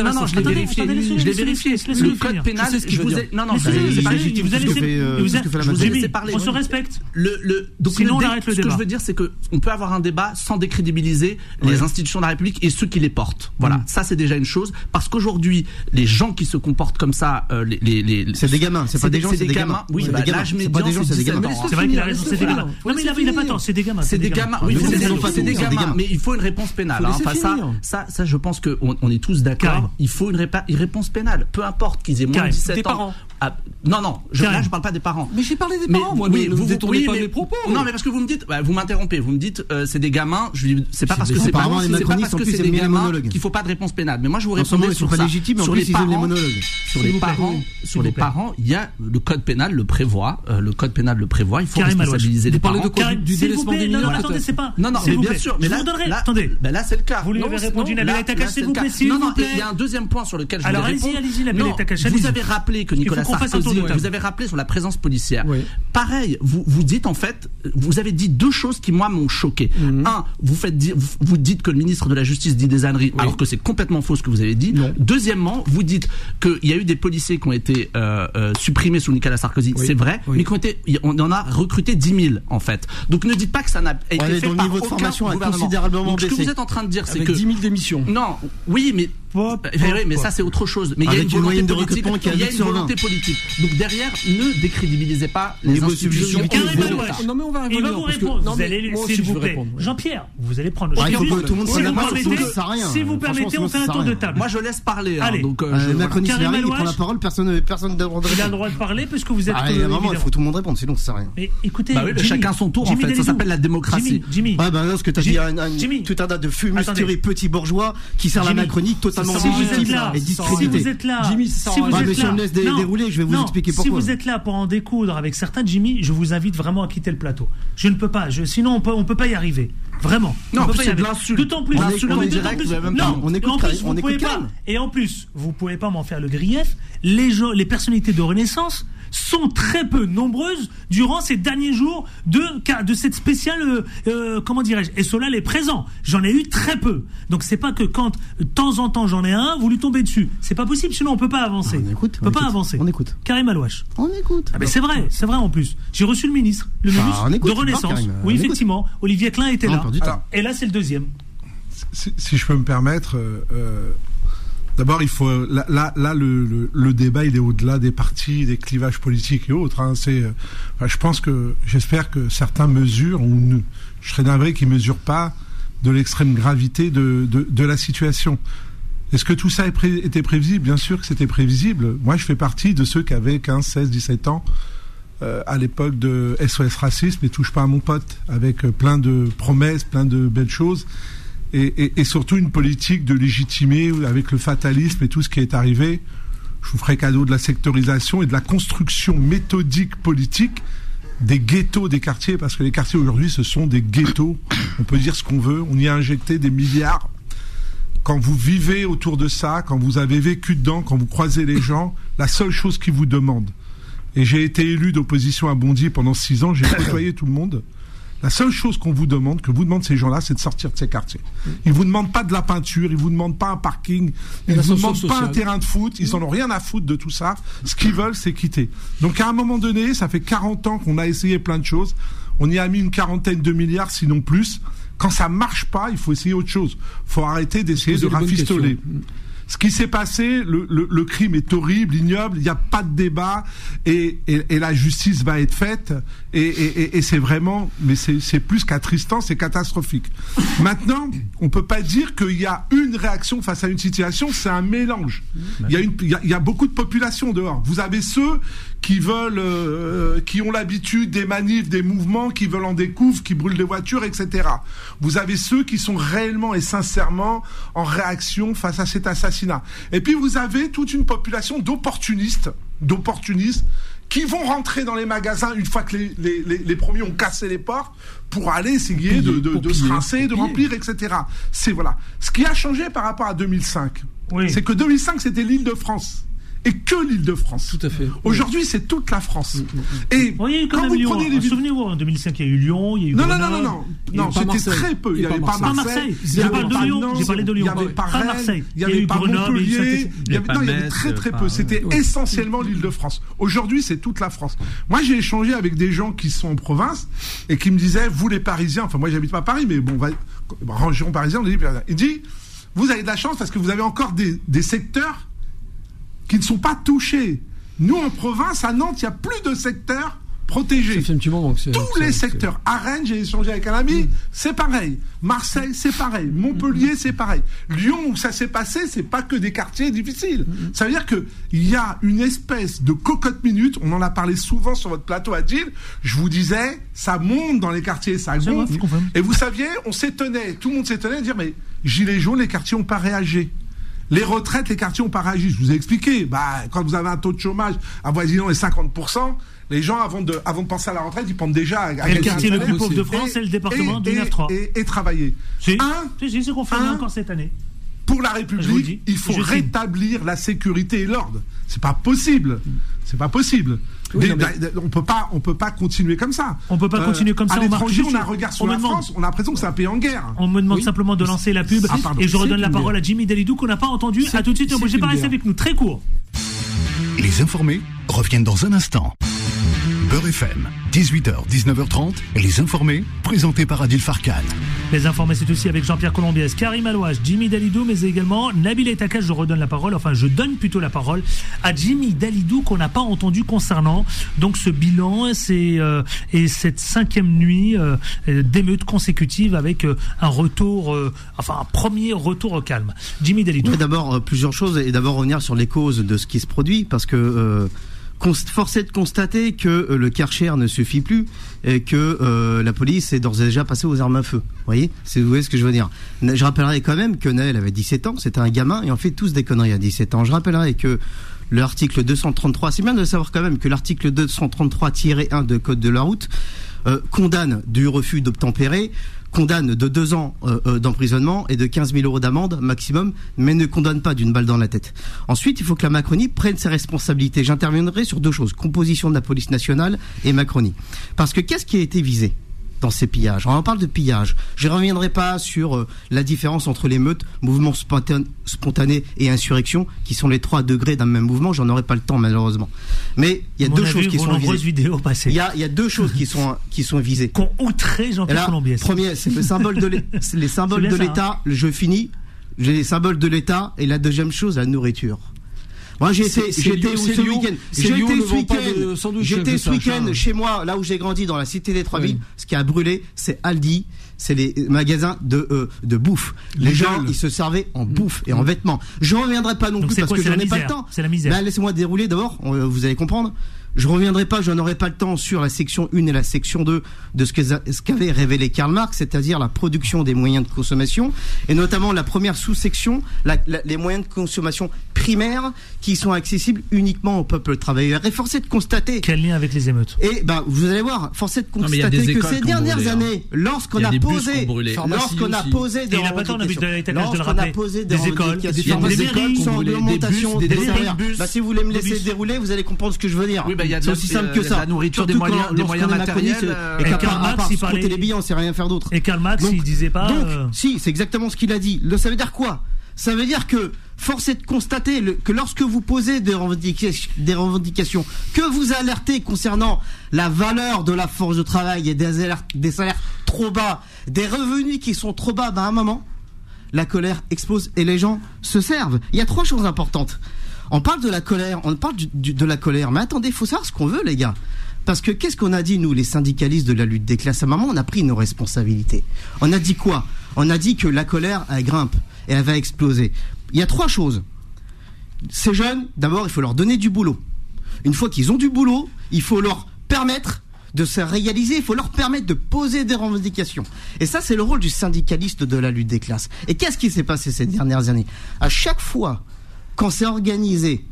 Non, non, je l'ai vérifié, je l'ai vérifié. Le code pénal, je vous ai, non, non, c'est pas légitime. Vous avez laissé parler. On se respecte. Le, donc Sinon, on arrête le débat. Ce que je veux dire, c'est que on peut avoir un débat sans décrédibiliser les institutions de la République et ceux qui les portent. Voilà, ça c'est déjà une chose, parce qu'aujourd'hui, les gens qui se comportent comme ça, les, les, c'est des gamins, c'est pas des gens, c'est des gamins. Oui, l'âge médian, c'est des gamins. C'est vrai qu'il a raison, c'est des gamins. Non mais il a pas tort, c'est des gamins. C'est des gamins. Oui, c'est des gamins mais il faut une réponse pénale. Hein. Enfin, ça, ça, ça, je pense qu'on on est tous d'accord. Il faut une, une, réponse pénale. Peu importe qu'ils aient moins de 17 des Parents. Ah, non, non, je, là je parle pas des parents. Mais j'ai parlé des parents, moi. Oui, vous, vous oui, pas mes propos. Non, mais parce que vous me dites, bah, vous m'interrompez, vous me dites, euh, c'est des gamins. Je c'est pas parce que c'est pas c'est pas parce que c'est des gamins qu'il faut pas de réponse pénale. Mais moi je vous répondais sur ça. Sur les parents, sur les parents, sur les parents, il y a le code pénal le prévoit. Euh, le code pénal le prévoit. Il faut responsabiliser les parents. Du délaissement des mineurs. Attendez, c'est pas. Non, non, mais bien sûr. Mais là, attendez. Là, c'est le cas. Vous lui avez répondu, Nabil Aitakash, s'il vous plaît. Non, non, il y a un deuxième point sur lequel je. Alors allez-y, allez-y, Nabil Aitakash. Vous avez rappelé que Nicolas Sarkozy, vous avez rappelé sur la présence policière. Pareil, vous, vous dites en fait, vous avez dit deux choses qui moi m'ont choqué. Mhm. Un, vous faites dire, vous dites que le ministre de la Justice dit des âneries, alors que c'est complètement faux ce que vous avez dit. Deuxièmement, vous dites qu'il y a eu des policiers qui ont été euh, euh, supprimés sous Nicolas Sarkozy, c'est vrai, mais qui ont été, on en a recruté 10 000 en fait. Donc ne dites pas que ça n'a été fait par aucun gouvernement. Considérablement Donc, ce que baissé. vous êtes en train de dire, c'est que 10 000 démissions. non, oui, mais Oui, hop, mais ça c'est autre chose. Mais il y a une volonté de politique. recrutement qui est à Il y a 8 une sur 20. volonté politique. Donc derrière, ne décrédibilisez pas les Niveau institutions. de. Non, mais on va Il va vous répondre. non, vous allez, s'il vous plaît. Jean-Pierre, vous allez prendre. Le monde si vous permettez, sinon ça sert à rien. Si vous Franchement, permettez, sinon on fait un à tour de table. Moi je laisse parler. hein, Allez. donc, euh, Euh, Karim il prend la parole, personne personne ne Il a le droit de parler puisque vous êtes. Ah, il y a euh, un moment, il faut tout le monde répondre, sinon ça sert à rien. Mais écoutez, Bah chacun son tour, en fait. Ça s'appelle la démocratie. Jimmy, bah non, ce que t'as dit, tout un tas de fumisterie petits bourgeois qui sert la Jimmy. Macronie totalement si vous êtes là, si vous êtes là, Jimmy, si vous êtes si là, dérouler, je vais vous non, expliquer Si pourquoi. vous êtes là pour en découdre avec certains Jimmy, je vous invite vraiment à quitter le plateau. Je ne peux pas, sinon on peut, on peut pas y arriver. Vraiment. Non, c'est de l'insulte. D'autant plus, On mais on direct, plus- même non, on et écoute en plus, on vous écoute pouvez pas, et en plus, vous pouvez pas m'en faire le grief. Les les personnalités de Renaissance sont très peu nombreuses durant ces derniers jours de, de cette spéciale, euh, euh, comment dirais-je, et Solal est présent. J'en ai eu très peu. Donc c'est pas que quand, de temps en temps, j'en ai un, vous lui tombez dessus. C'est pas possible, sinon on peut pas avancer. On écoute, on on peut pas écoute, avancer. on écoute. Karim Alouache. On écoute. Ah ben c'est vrai, c'est vrai en plus. J'ai reçu le ministre, le Ah, ministre on écoute, de Renaissance. Karim, oui, effectivement. Olivier Klein était Non, là. Et là, c'est le deuxième. si, si je peux me permettre, euh, euh, d'abord il faut là, là, là, le, le, le débat il est au-delà des partis, des clivages politiques et autres. Hein, c'est, euh, je pense que j'espère que certains mesurent ou ne, je serais navré qu'ils mesurent pas de l'extrême gravité de, de, de la situation. Est-ce que tout ça était prévisible? Bien sûr que c'était prévisible. Moi, je fais partie de ceux qui avaient 15, 16, 17 ans euh, à l'époque de SOS Racisme et Touche pas à mon pote, avec euh, plein de promesses, plein de belles choses, et, surtout une politique de légitimer avec le fatalisme et tout ce qui est arrivé. Je vous ferai cadeau de la sectorisation et de la construction méthodique politique des ghettos des quartiers, parce que les quartiers aujourd'hui, ce sont des ghettos. On peut dire ce qu'on veut, on y a injecté des milliards quand vous vivez autour de ça, quand vous avez vécu dedans, quand vous croisez les gens, la seule chose qu'ils vous demandent, et j'ai été élu d'opposition à Bondy pendant six ans, j'ai côtoyé tout le monde, la seule chose qu'on vous demande, que vous demandent ces gens-là, c'est de sortir de ces quartiers. Ils vous demandent pas de la peinture, ils vous demandent pas un parking, ils vous demandent pas un terrain de foot, ils en ont rien à foutre de tout ça. Ce qu'ils veulent, c'est quitter. Donc à un moment donné, ça fait 40 ans qu'on a essayé plein de choses. On y a mis une quarantaine de milliards, sinon plus. Quand ça marche pas, il faut essayer autre chose. faut arrêter d'essayer de rafistoler. questions. Ce qui s'est passé, le, le- le crime est horrible, ignoble, il n'y a pas de débat et, et- et la justice va être faite et, c'est vraiment, mais c'est plus qu'attristant, c'est catastrophique. Maintenant, on peut pas dire qu'il y a une réaction face à une situation, c'est un mélange. Il y, a beaucoup de populations dehors. Vous avez ceux qui veulent, euh, qui ont l'habitude des manifs, des mouvements, qui veulent en découvrir, qui brûlent des voitures, etc. Vous avez ceux qui sont réellement et sincèrement en réaction face à cet assassinat. Et puis vous avez toute une population d'opportunistes, d'opportunistes qui vont rentrer dans les magasins une fois que les, les, les, les premiers ont cassé les portes pour aller essayer de, de, se rincer, de remplir, etc. C'est voilà. Ce qui a changé par rapport à 2005, Oui. c'est que 2005 c'était l'île de France et que l'île de France. Tout à fait. Aujourd'hui, c'est toute la France. Et Oui, il y a eu quand, quand même vous Lyon. prenez hein. les villes Souvenez-vous, en 2005, il y a eu Lyon, il y a eu non, non, non, non, non, y non, c'était très peu. Il Et n'y avait pas Marseille. Marseille. Pas Marseille. il y Je avait parle de pas Lyon, j'ai parlé de Lyon. Il n'y avait pas Marseille. il n'y avait pas y Montpellier. Il y avait, pas non, il y avait Metz, très très pas- peu. C'était essentiellement l'île de France. Aujourd'hui, c'est toute la France. Moi, j'ai échangé avec des gens qui sont en province et qui me disaient, vous les Parisiens, enfin moi j'habite pas à Paris, mais bon, en région parisienne, on dit, il dit, vous avez de la chance parce que vous avez encore des, des secteurs qui ne sont pas touchés. Nous, en province, à Nantes, il n'y a plus de secteurs protégés. C'est. Tous les secteurs. À Rennes, j'ai échangé avec un ami, c'est pareil. Marseille, c'est pareil. Montpellier, c'est pareil. Lyon, où ça s'est passé, c'est pas que des quartiers difficiles. Ça veut dire que il y a une espèce de cocotte minute. On en a parlé souvent sur votre plateau à Gilles. Je vous disais, ça monte dans les quartiers, ça gonfle. Et vous saviez, on s'étonnait, tout le monde s'étonnait de dire, mais gilets jaunes, les quartiers n'ont pas réagi. Les retraites, les quartiers pas réagi. Je vous ai expliqué. Bah, quand vous avez un taux de chômage avoisinant les 50%, les gens, avant de, avant de penser à la retraite, ils pensent déjà à, Et le quartier le plus pauvre de France, c'est le département et- du et- 9-3. Et, et travailler. Si, Un, si, si, c'est confirmé un- encore cette année. Pour la République, dis, il faut signe. rétablir la sécurité et l'ordre. C'est pas possible. C'est pas possible. Oui, mais- On peut pas, on peut pas continuer comme ça. On peut pas continuer comme ça, À l'étranger, on a un regard sur On la demande- France. On a l'impression que c'est un pays en guerre. On me demande Oui. simplement de lancer la pub Ah, pardon. et je redonne la parole guerre. à Jimmy Dalidou qu'on n'a pas entendu. À tout de suite, bougez pas, restez guerre. avec nous. Très court. Les informés reviennent dans un instant. Beurre FM, 18h, 19h30, Les Informés, présentés par Adil Farkan. Les informés, c'est aussi avec Jean-Pierre Colombiès, Karim Alouache, Jimmy Dalidou, mais également Nabil Etaka. Je redonne la parole, enfin, je donne plutôt la parole à Jimmy Dalidou qu'on n'a pas entendu concernant donc ce bilan c'est, euh, et cette cinquième nuit euh, d'émeutes consécutives avec euh, un retour, euh, enfin, un premier retour au calme. Jimmy Dalidou. Oui, D'abord, plusieurs choses et d'abord revenir sur les causes de ce qui se produit parce que euh, force est de constater que euh, le Karcher ne suffit plus et que euh, la police est d'ores et déjà passée aux armes à feu. Vous voyez, vous voyez ce que je veux dire? Je rappellerai quand même que Naël avait 17 ans, c'était un gamin et on fait tous des conneries à 17 ans. Je rappellerai que l'article 233, c'est bien de savoir quand même que l'article 233-1 de Code de la route euh, condamne du refus d'obtempérer, condamne de deux ans euh, euh, d'emprisonnement et de 15 000 euros d'amende maximum, mais ne condamne pas d'une balle dans la tête. Ensuite, il faut que la Macronie prenne ses responsabilités. J'interviendrai sur deux choses composition de la police nationale et Macronie. Parce que qu'est-ce qui a été visé? Dans ces pillages. On en parle de pillage. Je ne reviendrai pas sur euh, la différence entre l'émeute, mouvement spontan- spontané et insurrection, qui sont les trois degrés d'un même mouvement. J'en aurai pas le temps malheureusement. Mais il y a On deux choses qui sont visées. Il y a, deux choses qui sont qui sont visées. Qu'on outré Jean-Pierre premier, c'est le symbole de les symboles de l'État. Je finis. J'ai les symboles de l'État et la deuxième chose, la nourriture. Moi, j'étais ce week-end ne ce J'étais ce week-end chez moi, là où j'ai grandi, dans la cité des Trois. Villes. Ce qui a brûlé, c'est Aldi, c'est les magasins de euh, de bouffe. Les gens, ils se servaient en bouffe et en vêtements. Je reviendrai pas non Donc plus parce quoi, que j'en ai pas le temps. C'est la misère. Ben, laissez-moi dérouler d'abord, euh, vous allez comprendre. Je reviendrai pas, je n'aurai pas le temps sur la section 1 et la section 2 de ce qu'avait révélé Karl Marx, c'est-à-dire la production des moyens de consommation, et notamment la première sous-section, les moyens de consommation primaires qui sont accessibles uniquement au peuple travailleur. Et force est de constater. Quel lien avec les émeutes? Et ben, vous allez voir, force est de constater des que écoles ces dernières brûlé, hein. années, lorsqu'on a a des posé, lorsqu'on a posé des revendications, lorsqu'on a posé des Des écoles, des des des écoles mairies, sans des des des bus, Bah, si vous voulez me des laisser dérouler, vous allez comprendre ce que je veux dire. Oui, bah, il y a de c'est la- aussi simple que ça. la nourriture, des moyens- des moyens matériels, et euh, qu'à Et part- Karl à Marx, part il se parlait- compter les billets, on sait rien faire d'autre. Et Karl Marx, il disait pas. Donc, euh, si, c'est exactement ce qu'il a dit. Ça veut dire quoi? Ça veut dire que force est de constater le- que lorsque vous posez des revendications, des revendications, que vous alertez concernant la valeur de la force de travail et des, alertes- des salaires trop bas, des revenus qui sont trop bas, ben à un moment, la colère explose et les gens se servent. Il y a trois choses importantes. On parle de la colère, on parle de la colère, mais attendez, il faut savoir ce qu'on veut, les gars. Parce que qu'est-ce qu'on a dit, nous, les syndicalistes de la lutte des classes? À un moment, on a pris nos responsabilités. On a dit quoi? On a dit que la colère, elle grimpe et elle va exploser. Il y a trois choses. Ces jeunes, d'abord, il faut leur donner du boulot. Une fois qu'ils ont du boulot, il faut leur permettre de se réaliser, il faut leur permettre de poser des revendications. Et ça, c'est le rôle du syndicaliste de la lutte des classes. Et qu'est-ce qui s'est passé ces dernières années? À chaque fois quand c'est organisé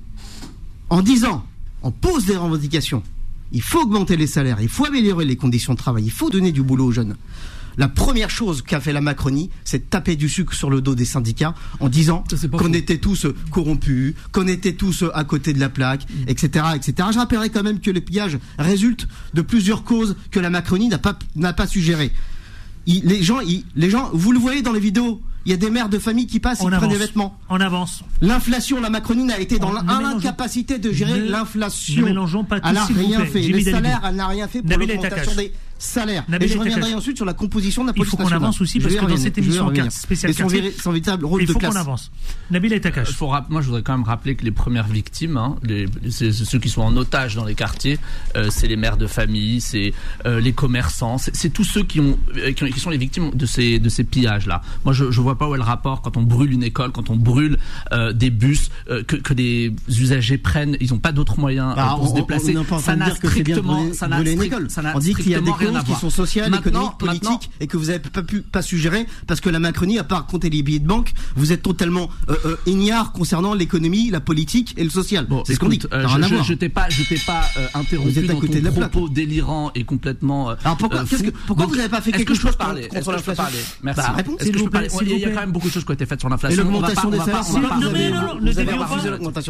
en disant, on pose des revendications, il faut augmenter les salaires, il faut améliorer les conditions de travail, il faut donner du boulot aux jeunes. La première chose qu'a fait la Macronie, c'est de taper du sucre sur le dos des syndicats en disant qu'on était tous corrompus, qu'on était tous à côté de la plaque, etc., etc. Je rappellerai quand même que les pillages résultent de plusieurs causes que la Macronie n'a pas n'a pas su gérer. Il- les gens, ils- les gens, vous le voyez dans les vidéos, il y a des mères de famille qui passent, On ils prennent des vêtements. On avance. L'inflation, la Macronie n'a été dans l'incapacité de gérer l'inflation. ne mélangeons pas tout, Elle n'a rien fait. Les salaires, elle n'a rien fait pour l'augmentation des salaires. Nabil Et je reviendrai ensuite sur la composition de la Il police faut qu'on avance aussi parce que dans cette émission spéciale quartier, son véritable rôle il faut qu'on avance. Nabil Etakash. Il faut rap- moi, je voudrais quand même rappeler que les premières victimes, hein, les, ceux qui sont en otage dans les quartiers, euh, c'est les mères de famille, c'est euh, les commerçants, c'est tous ceux qui, ont, euh, qui, ont- qui sont les victimes de ces, de ces pillages-là. Moi, je, je vois pas où est le rapport quand on brûle une école, quand on brûle euh, des bus, euh, que, que des usagers prennent, ils n'ont pas d'autres moyens Bah, euh, pour on- se déplacer. on train ça n'a strictement, ça n'a On strictement rien à qui sont sociales, Maintenant- économiques, politiques, maintenant- et que vous n'avez pas pu, pas su gérer parce que la Macronie a pas raconté les billets de banque. Vous êtes totalement euh, euh, ignare concernant l'économie, la politique et le social. Bon, c'est ce qu'on dit. euh, je, à je, t'ai pas, je t'ai pas euh, interrompu Vous êtes à dans côté ton de la plaque. propos délirant et complètement. euh, Alors pourquoi, euh, qu'est-ce que- pourquoi Donc, vous n'avez pas fait quelque que chose parler contre l'inflation parler Merci. Bah, que je peux parler plaît, Il y a- quand même beaucoup de choses qui ont été faites sur l'inflation. L'augmentation pas- des salaires,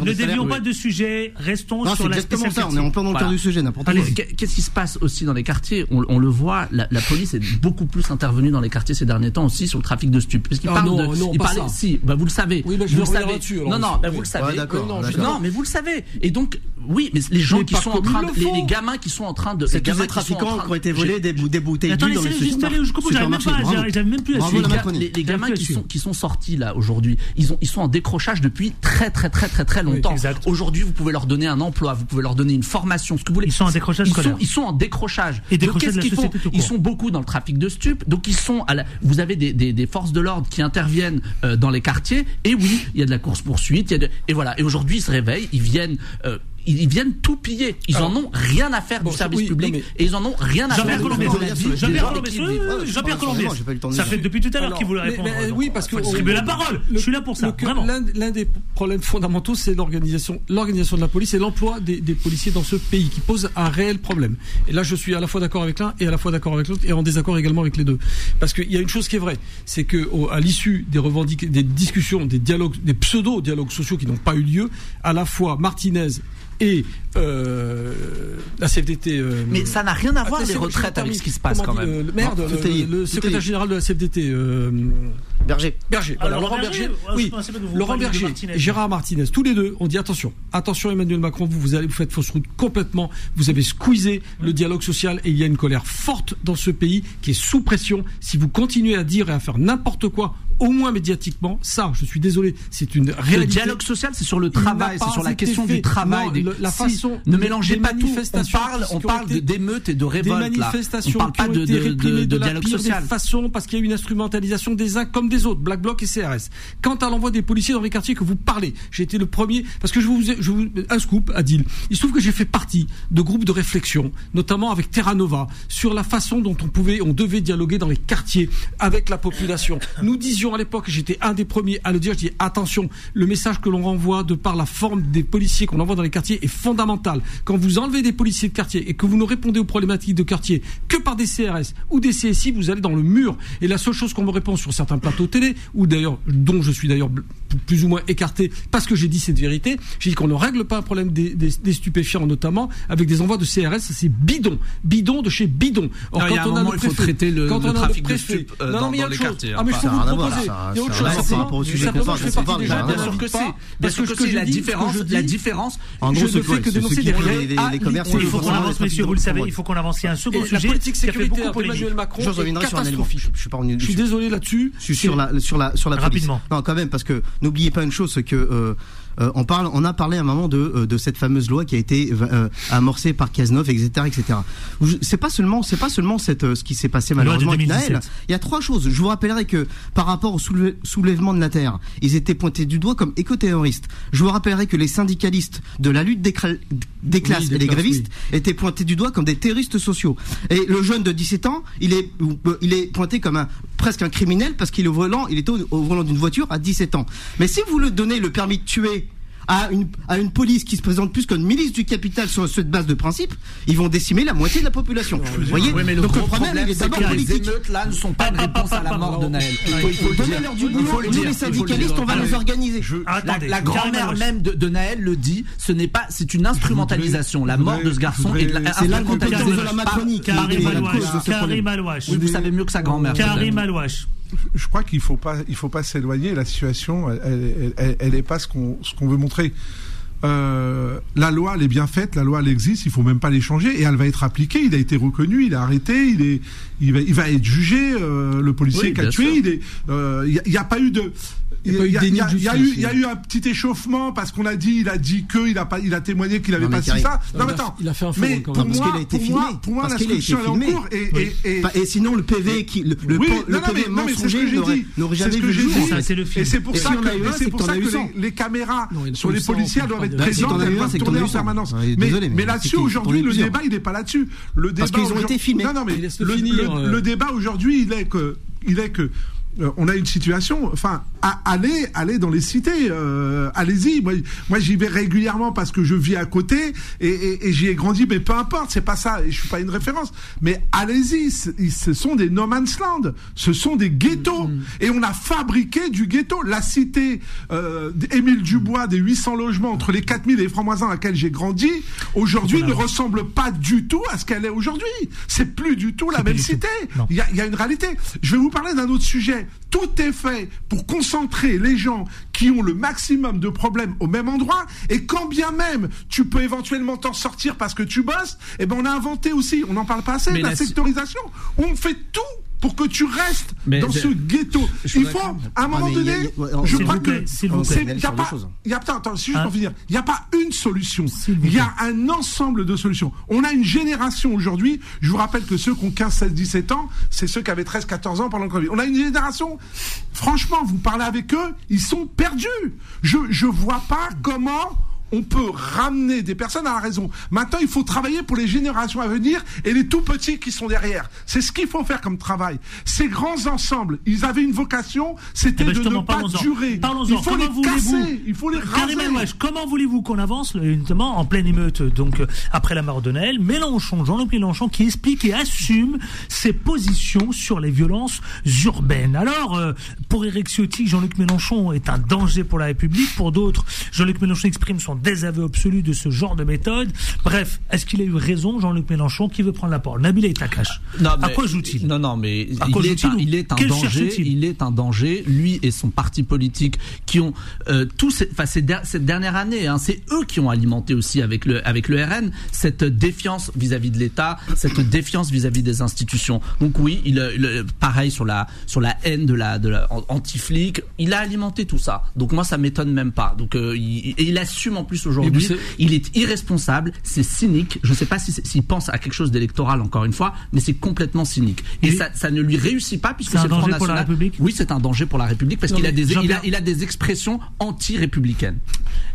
ne dévions pas, de sujet. Restons Non, c'est sur la exactement ça. On est en plein dans le cœur du sujet, n'importe quoi. Qu'est-ce qui se passe aussi dans les quartiers on, on le voit, la, la police est beaucoup plus intervenue dans les quartiers ces derniers temps aussi sur le trafic de stupes. Parce qu'il Ah parle non, de, non, il pas parlait, ça. si, bah vous le savez. Oui, bah, je vous le savez. alors. Non, non, bah, Oui. vous le savez. Non, mais vous le savez. Et donc, Oui, mais les gens Mais qui sont en train, le les, gamins qui sont en train de, C'est les tous gamins des qui sont en trafiquants qui ont été volés des, des bouteilles juste jusqu'au bout, j'arrive même pas, plus les, gamins qui sont qui sont sortis là aujourd'hui, ils ont ils sont en décrochage depuis très très très très très longtemps. aujourd'hui, vous pouvez leur donner un emploi, vous pouvez leur donner une formation, ce que vous voulez. Ils sont en décrochage ils scolaire. sont, ils sont en décrochage. Et décrochage qu'ils font Ils sont beaucoup dans le trafic de stupes. Donc ils sont à la, vous avez des, des, des forces de l'ordre qui interviennent euh, dans les quartiers. Et oui, il y a de la course poursuite. Il y a de- et voilà. Et aujourd'hui, ils se réveillent, ils viennent. euh, ils viennent tout piller. Ils Alors, en ont rien à faire bon, du service oui, public mais- et ils en ont rien à Jean-Pierre faire. des Jean-Pierre oui, Jean-Pierre de Ça fait depuis tout à l'heure qu'il voulait répondre. mais, oui, parce que distribuer la parole. Je suis là pour ça, le- vraiment. L'un des problèmes fondamentaux, c'est l'organisation, l'organisation de la police et l'emploi des, des policiers dans ce pays, qui pose un réel problème. Et là, je suis à la fois d'accord avec l'un et à la fois d'accord avec l'autre, et en désaccord également avec les deux. Parce qu'il y a une chose qui est vraie, c'est que au- à l'issue des revendications, des discussions, des dialogues, des pseudo dialogues sociaux qui n'ont pas eu lieu, à la fois Martinez et euh, la CFDT. euh, Mais ça n'a rien à voir les retraites avec ce qui se passe quand dit, même. euh, le Non, secrétaire général de la CFDT. euh, Berger. Berger, Ah, voilà, Laurent Berger, oui, Laurent Berger, Martinez. et Gérard Martinez, tous les deux, on dit attention, attention Emmanuel Macron, vous, vous allez, vous faites fausse route complètement, vous avez squeezé le dialogue social et il y a une colère forte dans ce pays qui est sous pression. Si vous continuez à dire et à faire n'importe quoi, au moins médiativement, ça, je suis désolé, c'est une réalité. Le dialogue social, c'est sur le travail, c'est sur la question fait. du travail. Non, des- la Si, façon ne des- mélangez des pas tout. On parle, on parle d'émeutes et de des révoltes. là. manifestations On parle pas de, de, de, de, dialogue social. des façons parce qu'il y a eu une instrumentalisation des uns comme des autres, Black Bloc et CRS. Quant à l'envoi des policiers dans les quartiers que vous parlez, j'ai été le premier parce que je vous, ai- je vous un scoop, Adil. Il se trouve que j'ai fait partie de groupes de réflexion, notamment avec Terra Nova, sur la façon dont on pouvait, on devait dialoguer dans les quartiers avec la population. Nous disions à l'époque, j'étais un des premiers à le dire, je dis attention, le message que l'on renvoie de par la forme des policiers qu'on envoie dans les quartiers est fondamental. Quand vous enlevez des policiers de quartier et que vous ne répondez aux problématiques de quartier que par des CRS ou des CSI, vous allez dans le mur. Et la seule chose qu'on me répond sur certains plateaux télé, ou d'ailleurs, dont je suis d'ailleurs plus ou moins écarté parce que j'ai dit cette vérité, j'ai dit qu'on ne règle pas un problème des, des- des stupéfiants notamment avec des envois de CRS, c'est bidon, bidon de chez bidon. Or, Non, il y a on moment, le préfet- traiter le- quand le on a trafic de préfet- stupes, euh, non, mais il y a autre chose. quartiers, Ah, mais hein, je peux a vous proposer. Ça, Il y a autre chose. a rien à voir par rapport au Simplement, sujet qu'on simplement, parle, je fais partie des gens Bien sûr que si. parce Bien que sûr ce que que si, je la différence- la différence, En je gros, ne c'est fais que dénoncer des les- aliments. commerçants, Il faut qu'on avance, messieurs, vous le savez, il faut qu'on avance. Il y a un second Et la sujet politique sécuritaire d'Emmanuel Macron Je est reviendrai sur un élément. catastrophique. Je, suis pas revenu Je suis désolé là-dessus. Sur, la sur la sur la Rapidement. Non, quand même, parce que n'oubliez pas une chose, c'est que euh, euh, on parle, on a parlé à un moment de euh, de cette fameuse loi qui a été euh, amorcée par Cazeneuve, etc., etc. C'est pas seulement c'est pas seulement cette euh, ce qui s'est passé malheureusement avec 2017. Naël. Il y a trois choses. Je vous rappellerai que par rapport au soulève- soulèvement de la terre, ils étaient pointés du doigt comme éco-terroristes. Je vous rappellerai que les syndicalistes de la lutte des, des classes des et classes, grévistes étaient pointés du doigt comme des terroristes sociaux. Et le jeune de 17 ans, il est, euh, il est pointé comme un presque un criminel parce qu'il est au volant, il est au, au volant d'une voiture à 17 ans. Mais si vous le donnez le permis de tuer à une, à une police qui se présente plus qu'une milice du capital sur cette base de principe, ils vont décimer la moitié de la population. Vous voyez Oui, mais le Donc le problème, problème, est c'est d'abord que les émeutes là ne sont pas une réponse à la mort de Naël. Il faut, il faut le dire. Donnez-leur du boulot, nous les syndicalistes, on va les organiser. La, grand-mère même de, Naël le dit, ce n'est pas, c'est une instrumentalisation. La mort de ce garçon est de la, C'est la Macronie qui Karim Alouache. vous savez mieux que sa grand-mère. Karim. Alouache. Je crois qu'il faut pas, il faut pas s'éloigner. La situation, elle, elle, elle, est pas ce qu'on, ce qu'on veut montrer. Euh, la loi, elle est bien faite, la loi, elle existe. Il faut même pas les changer et elle va être appliquée. Il a été reconnu, il est arrêté, il est, il va, il va être jugé. euh, le policier Oui, qui a tué, sûr. il est, euh, il y, a pas eu de. Il y a pas eu il y a- y a- de il y a eu, y a eu un petit échauffement parce qu'on a dit, il a dit que, il a pas, il a témoigné qu'il avait Non, pas dit Karim- ça. Non, mais a- attends. il a fait un faux mais quand pour même. Parce moi, qu'il a été pour filmé. moi, pour moi, Parce a été l'instruction est en cours et, Oui. et, et, Et sinon, le PV qui, le, le oui, le non, PV mais, non, mais c'est ce mensonger que j'ai n'aurait dit. n'aurait C'est jamais ce que vu le j'ai jour. dit. Ça, c'est le film. Et c'est pour ça que, et c'est pour ça que les, caméras sur les policiers doivent être présentes, elles doivent tourner en permanence. Mais, là-dessus, aujourd'hui, le débat, il n'est pas là-dessus. Le débat Parce qu'ils ont aujourd'hui- été filmés. Non, non, mais le débat aujourd'hui, il est que, il est que, euh, on a une situation, enfin, allez, allez dans les cités, euh, allez-y. Moi, moi j'y vais régulièrement parce que je vis à côté et, et- et j'y ai grandi, mais peu importe, c'est pas ça. Et je suis pas une référence. Mais allez-y, ce sont des no man's land, ce sont des ghettos, et on a fabriqué du ghetto. La cité euh, d'Émile Dubois des 800 logements entre les 4000 et les francs-maçons à laquelle j'ai grandi, aujourd'hui ne ressemble pas du tout à ce qu'elle est aujourd'hui. C'est plus du tout la même cité. Non. Il y a, il y a une réalité. Je vais vous parler d'un autre sujet. Fait, tout est fait pour concentrer les gens qui ont le maximum de problèmes au même endroit. Et quand bien même tu peux éventuellement t'en sortir parce que tu bosses, eh ben on a inventé aussi, on n'en parle pas assez, la- sectorisation. On fait tout pour que tu restes Mais dans ce ghetto. Il faut, à un moment Ah, donné, a- je crois que il y a pas, y a, attends, attends, juste Hein pour finir. Il n'y a pas une solution. Il y a un ensemble de solutions. On a une génération aujourd'hui. Je vous rappelle que ceux qui ont 15, 16, 17 ans, c'est ceux qui avaient 13, 14 ans pendant le Covid. On a une génération. Franchement, vous parlez avec eux, ils sont perdus. Je, je vois pas comment on peut ramener des personnes à la raison. Maintenant, il faut travailler pour les générations à venir et les tout petits qui sont derrière. C'est ce qu'il faut faire comme travail. Ces grands ensembles, ils avaient une vocation, c'était Eh ben de ne pas durer. Il faut Comment les casser, il faut les raser. Comment voulez-vous qu'on avance, notamment en pleine émeute, donc euh, après la mort de Noël Mélenchon, Jean-Luc Mélenchon, qui explique et assume ses positions sur les violences urbaines. Alors, euh, pour Eric Ciotti, Jean-Luc Mélenchon est un danger pour la République. Pour d'autres, Jean-Luc Mélenchon exprime son désaveu absolu de ce genre de méthode. Bref, est-ce qu'il a eu raison, Jean-Luc Mélenchon, qui veut prendre la parole? Nabil et Takash. Non, À mais- quoi joue-t-il? Non, non, mais il est, un, ou il est un quel danger. Il est un danger. Lui et son parti politique qui ont euh, tous, ces- enfin ces der- cette dernière année, hein, c'est eux qui ont alimenté aussi avec le avec le RN cette défiance vis-à-vis de l'État, cette défiance vis-à-vis des institutions. Donc oui, il, il- pareil sur la sur la haine de la de la an- anti-flic, il a alimenté tout ça. Donc moi ça m'étonne même pas. Donc euh, il, et il assume en plus Aujourd'hui. Il est irresponsable, c'est cynique. Je ne sais pas si s'il pense à quelque chose d'électoral encore une fois, mais c'est complètement cynique. Et Et- ça, ça ne lui réussit pas puisque C'est un Front danger pour la. République? Oui, c'est un danger pour la République parce qu'il a des il a, Jean-Pierre- il a des expressions anti-républicaines.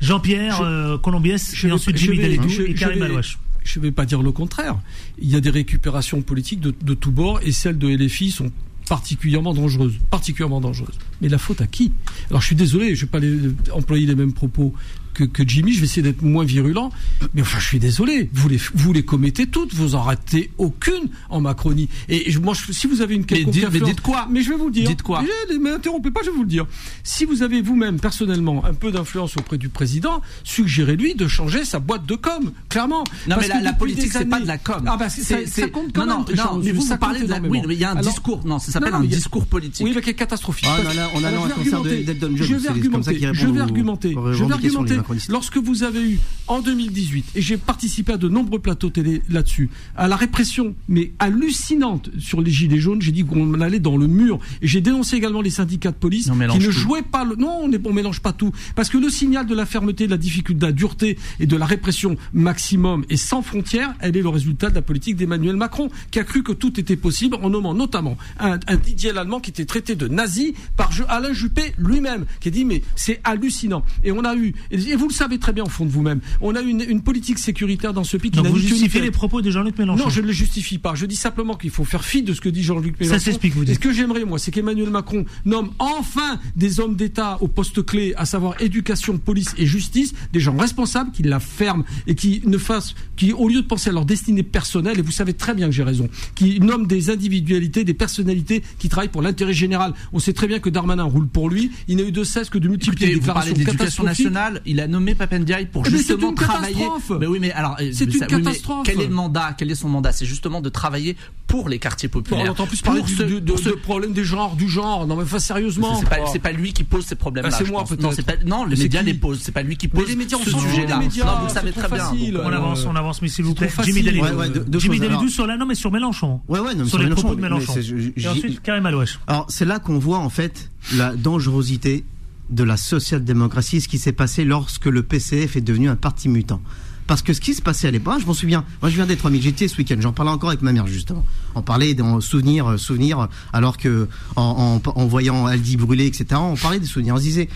Jean-Pierre Je- euh, Colombiès, Je et vais- ensuite Jimmy Dalidou et Karim Alouache. Je ne vais pas dire le contraire. Il y a des récupérations politiques de, de tous bords et celles de LFI sont particulièrement dangereuses, particulièrement dangereuses. Mais la faute à qui? Alors je suis désolé, je ne vais pas les- employer les mêmes propos que, que Jimmy, je vais essayer d'être moins virulent, mais enfin je suis désolé, vous les, vous les commettez toutes, vous en ratez aucune en Macronie. Et je- moi, je- si vous avez une quelconque dites- mais influence- dites quoi Mais je vais vous le dire. Dites quoi Mais, mais interrompez pas, je vais vous le dire. Si vous avez vous-même personnellement un peu d'influence auprès du président, suggérez-lui de changer sa boîte de com, clairement. Non, Parce mais la, que la politique, c'est pas de la com. Ah, bah, c'est- ça, ça compte quand non, même. non, non, mais vous, ça vous parlez de la. Oui, mais il y a un Alors- discours. Non, ça s'appelle un mais discours politique. Oui, mais qui est catastrophique. Ah, on a un je vais concert d'Elton John, Je vais argumenter. Je vais argumenter. Lorsque vous avez eu en 2018, et j'ai participé à de nombreux plateaux télé là-dessus, à la répression, mais hallucinante sur les gilets jaunes, j'ai dit qu'on allait dans le mur. Et j'ai dénoncé également les syndicats de police On qui ne tout. jouaient pas le. Non, on, on mélange pas tout. Parce que le signal de la fermeté, de la difficulté, de la dureté et de la répression maximum et sans frontières, elle est le résultat de la politique d'Emmanuel Macron, qui a cru que tout était possible en nommant notamment un, un Didier Lallemand qui était traité de nazi par Alain Juppé lui-même, qui a dit mais c'est hallucinant. Et on a eu, et vous le savez très bien au fond de vous-même, on a une, une politique sécuritaire dans ce pays qui n'a vous justifiez les propos de Jean-Luc Mélenchon Non, je ne les justifie pas. Je dis simplement qu'il faut faire fi de ce que dit Jean-Luc Mélenchon. Ça s'explique, vous Et dites. ce que j'aimerais, moi, c'est qu'Emmanuel Macron nomme enfin des hommes d'État au poste clé, à savoir éducation, police et justice, des gens responsables qui la ferment et qui ne fassent, qui, au lieu de penser à leur destinée personnelle, et vous savez très bien que j'ai raison, qui nomment des individualités, des personnalités qui travaillent pour l'intérêt général. On sait très bien que Darmanin roule pour lui. Il n'a eu de cesse que de multiplier Écoutez, les vous parlez déclarations d'éducation catastrophiques. nationale, il a nommé Papendiaï pour Eh c'est justement une travailler. Mais oui, mais alors, euh, C'est mais une ça- oui, mais catastrophe. quel est le mandat? Quel est son mandat? C'est justement de travailler pour les quartiers populaires. on entend plus parler ce- de, ce- de problème des genres, du genre. Non, mais enfin, sérieusement. C'est pas, c'est pas lui qui pose ces problèmes-là. Ah, c'est moi, peut-être. Non, c'est pas, non, les Mais médias les posent. C'est pas lui qui Mais pose les médias, ce sujet-là. Non, vous le c'est savez très bien. On euh, avance, on avance, mais s'il vous plaît. Jimmy. Dalidou. Jimmy Dalidou sur la, non, mais sur Mélenchon. Ouais, ouais, non, mais sur les propos de mais- Mélenchon. mais Et ensuite, Karim Alouache. Alors c'est là qu'on voit en fait la dangerosité de la social-démocratie, ce qui s'est passé lorsque le PCF est devenu un parti mutant. Parce que ce qui se passait à l'époque, je m'en souviens, moi je viens des 3000, j'étais ce week-end, j'en parlais encore avec ma mère justement. On parlait dans souvenirs, euh, souvenirs, alors que en, en- en voyant Aldi brûler, etc., on parlait des souvenirs. On se disait,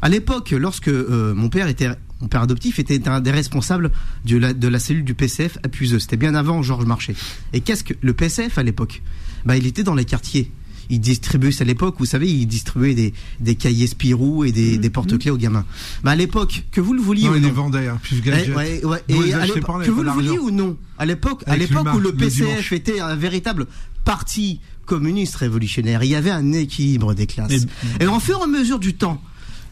à l'époque, lorsque euh, mon père était, mon père adoptif était un des responsables de la, de la cellule du PCF à Puiseux. C'était bien avant Georges Marchais. Et qu'est-ce que le PCF à l'époque? Bah, il était dans les quartiers. Il distribuait, c'est à l'époque, vous savez, il distribuait des, des cahiers Spirou et des, des porte-clés aux gamins. Bah, à l'époque, que vous le vouliez Non, ou les non, vendait, hein, plus eh, gadget. ouais, ouais, Vous et les à pas, que vous le vouliez ou non, à l'époque, à l'époque où le PCF était un véritable parti communiste révolutionnaire, il y avait un équilibre des classes. Mais- Et en fur et à mesure du temps,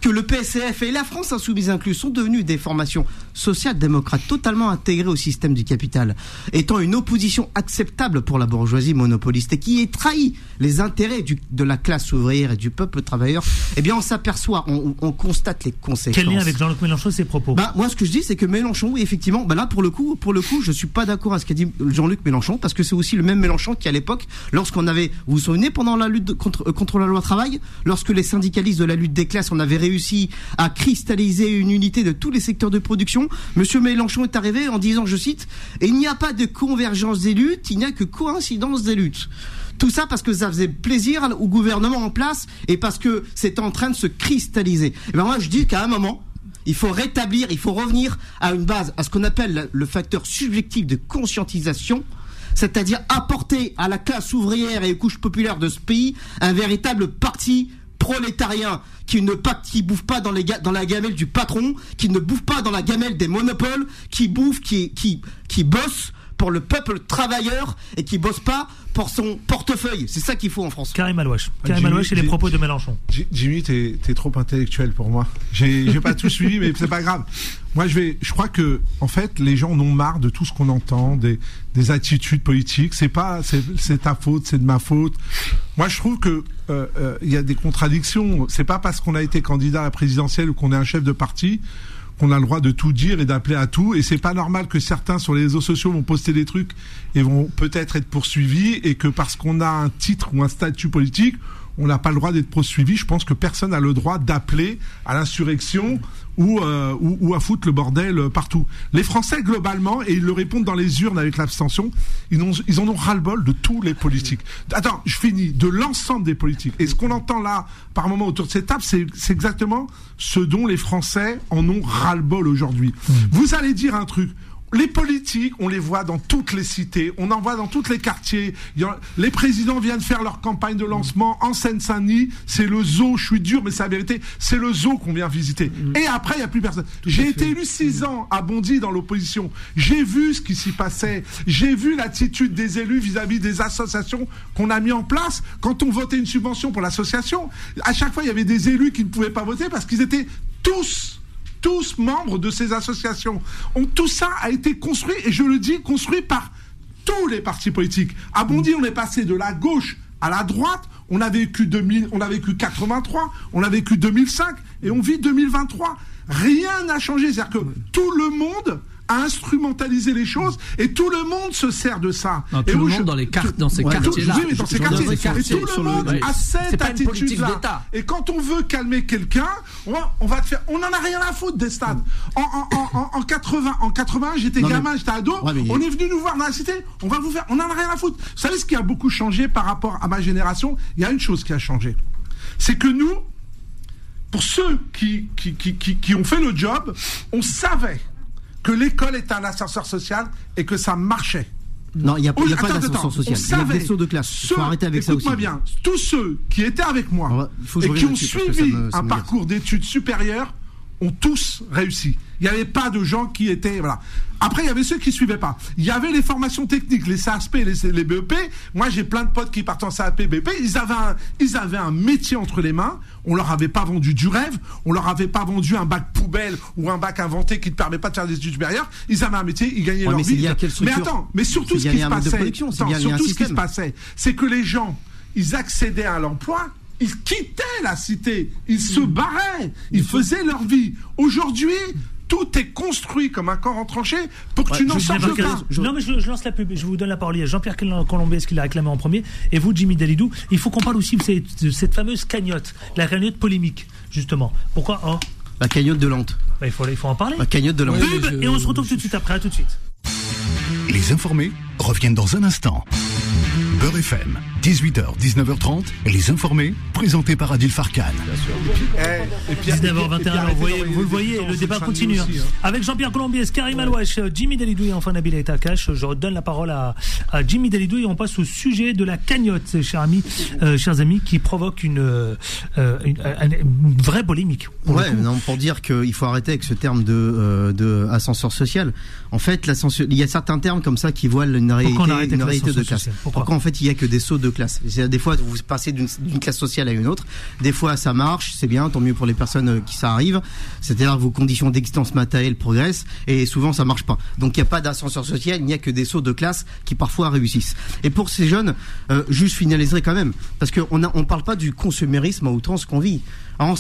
que le PSF et la France Insoumise inclus sont devenus des formations social-démocrates totalement intégrées au système du capital, étant une opposition acceptable pour la bourgeoisie monopoliste et qui est trahi les intérêts du, de la classe ouvrière et du peuple travailleur, eh bien on s'aperçoit, on, on, constate les conséquences. Quel lien avec Jean-Luc Mélenchon ses propos? Bah, Moi ce que je dis c'est que Mélenchon, oui effectivement, bah là pour le coup, pour le coup je suis pas d'accord à ce qu'a dit Jean-Luc Mélenchon parce que c'est aussi le même Mélenchon qui à l'époque, lorsqu'on avait, vous vous souvenez pendant la lutte contre, euh, contre la loi travail, lorsque les syndicalistes de la lutte des classes, on avait réussi à cristalliser une unité de tous les secteurs de production, Monsieur Mélenchon est arrivé en disant, je cite, il n'y a pas de convergence des luttes, il n'y a que coïncidence des luttes. Tout ça parce que ça faisait plaisir au gouvernement en place et parce que c'est en train de se cristalliser. Et ben moi je dis qu'à un moment, il faut rétablir, il faut revenir à une base, à ce qu'on appelle le facteur subjectif de conscientisation, c'est-à-dire apporter à la classe ouvrière et aux couches populaires de ce pays un véritable parti prolétarien qui ne qui bouffe pas dans, les, dans la gamelle du patron, qui ne bouffe pas dans la gamelle des monopoles, qui bouffe, qui, qui, qui bosse pour le peuple travailleur et qui bosse pas pour son portefeuille. C'est ça qu'il faut en France. Karim Alouache. Karim Alouache et les propos de Mélenchon. Jimmy, t'es es trop intellectuel pour moi. J'ai pas tout suivi, mais c'est pas grave. Moi, je vais. Je crois que, en fait, les gens en ont marre de tout ce qu'on entend, des, des attitudes politiques. C'est pas, c'est ta faute, c'est de ma faute. Moi, je trouve que euh, euh, il y a des contradictions. C'est pas parce qu'on a été candidat à la présidentielle ou qu'on est un chef de parti qu'on a le droit de tout dire et d'appeler à tout. Et c'est pas normal que certains sur les réseaux sociaux vont poster des trucs et vont peut-être être poursuivis et que parce qu'on a un titre ou un statut politique, on n'a pas le droit d'être poursuivi. Je pense que personne n'a le droit d'appeler à l'insurrection ou, euh, ou, ou, à foutre le bordel euh, partout. Les Français, globalement, et ils le répondent dans les urnes avec l'abstention, ils, ils en ont ras-le-bol de tous les politiques. Attends, je finis. De l'ensemble des politiques. Et ce qu'on entend là, par moment, autour de cette table, c'est exactement ce dont les Français en ont ras-le-bol aujourd'hui. Mmh. Vous allez dire un truc les politiques, on les voit dans toutes les cités, on en voit dans tous les quartiers. Les présidents viennent faire leur campagne de lancement en Seine-Saint-Denis. C'est le zoo, je suis dur, mais c'est la vérité. C'est le zoo qu'on vient visiter. Mm. Et après, il n'y a plus personne. J'ai été élu six ans à Bondy dans l'opposition. J'ai vu ce qui s'y passait. J'ai vu l'attitude des élus vis-à-vis des associations qu'on a mis en place. Quand on votait une subvention pour l'association, à chaque fois, il y avait des élus qui ne pouvaient pas voter parce qu'ils étaient tous tous membres de ces associations. tout ça a été construit, et je le dis, construit par tous les partis politiques. À Bondy, on est passé de la gauche à la droite. On a vécu 2000, on a vécu 83, on a vécu 2005, et on vit 2023. Rien n'a changé. C'est-à-dire que tout le monde à instrumentaliser les choses et tout le monde se sert de ça. et tout le monde dans les cartes, dans ces quartiers-là. Oui, mais dans ces quartiers, et tout le monde a cette attitude-là. Et quand on veut calmer quelqu'un, on va, on va te faire. On en a rien à foutre des stades. En, en, en, en 80, en 80, j'étais gamin, j'étais ado. on est venu nous voir dans la cité. On va vous faire. On en a rien à foutre. Vous savez ce qui a beaucoup changé par rapport à ma génération? Il y a une chose qui a changé, c'est que nous, pour ceux qui, qui, qui, qui, qui ont fait le job, on savait que l'école est un ascenseur social et que ça marchait. Non, il n'y a, y a pas d'ascenseur social. Il y a des de classe. Il faut arrêter avec ça aussi. Bien. Tous ceux qui étaient avec moi et qui ont suivi un parcours d'études supérieures ont tous réussi. Il n'y avait pas de gens qui étaient voilà. Après, il y avait ceux qui suivaient pas. Il y avait les formations techniques, les CASP, les, les BEP. Moi, j'ai plein de potes qui partent en CAP, BEP. Ils avaient un, ils avaient un métier entre les mains. On leur avait pas vendu du rêve. On leur avait pas vendu un bac poubelle ou un bac inventé qui ne permet pas de faire des études supérieures. Ils avaient un métier, ils gagnaient leur vie. Mais attends, mais surtout ce qui se passait, surtout ce qui se passait, c'est que les gens, ils accédaient à l'emploi ils quittaient la cité, ils se mm. barraient, ils faisaient leur vie. Aujourd'hui, tout est construit comme un corps entranché pour que tu n'en sortes pas. Non, mais je, lance la pub. Je vous donne la parole. Il y a Jean-Pierre Colombier, ce qu'il a réclamé en premier. Et vous, Jimmy Dalidou, il faut qu'on parle aussi de cette, fameuse cagnotte, la cagnotte polémique, justement. Pourquoi oh La cagnotte de Lente. Bah, il, faut, il faut en parler. La cagnotte de Lente. et on se retrouve tout de suite après. À tout de suite. Les informés reviennent dans un instant. Beurre FM, 18h, 19h30, les informés, présentés par Adil Farkan. 19h21, vous, le voyez, le débat continue. Hein. Hein. Avec Jean-Pierre Colombier, Karim Alouache, Jimmy Dalidou et enfin Nabil Takash. Je redonne la parole à, Jimmy Dalidou et on passe au sujet de la cagnotte, chers amis, euh, chers amis, qui provoque une, euh, une, vraie polémique. Pour ouais, non, pour dire qu'il faut arrêter avec ce terme de, euh, de ascenseur social. En fait, il y a certains termes comme ça qui voilent une réalité, une réalité de classe. Pourquoi, en fait, fait, il y a que des sauts de classe. Des fois, vous passez d'une classe sociale à une autre. Des fois, ça marche, c'est bien, tant mieux pour les personnes euh, qui ça arrive. C'est-à-dire que vos conditions d'existence matérielle progressent et souvent ça marche pas. Donc il n'y a pas d'ascenseur social, il n'y a que des sauts de classe qui parfois réussissent. Et pour ces jeunes, euh, juste finaliserai quand même, parce qu'on a, on parle pas du consumérisme à outrance qu'on vit. Alors,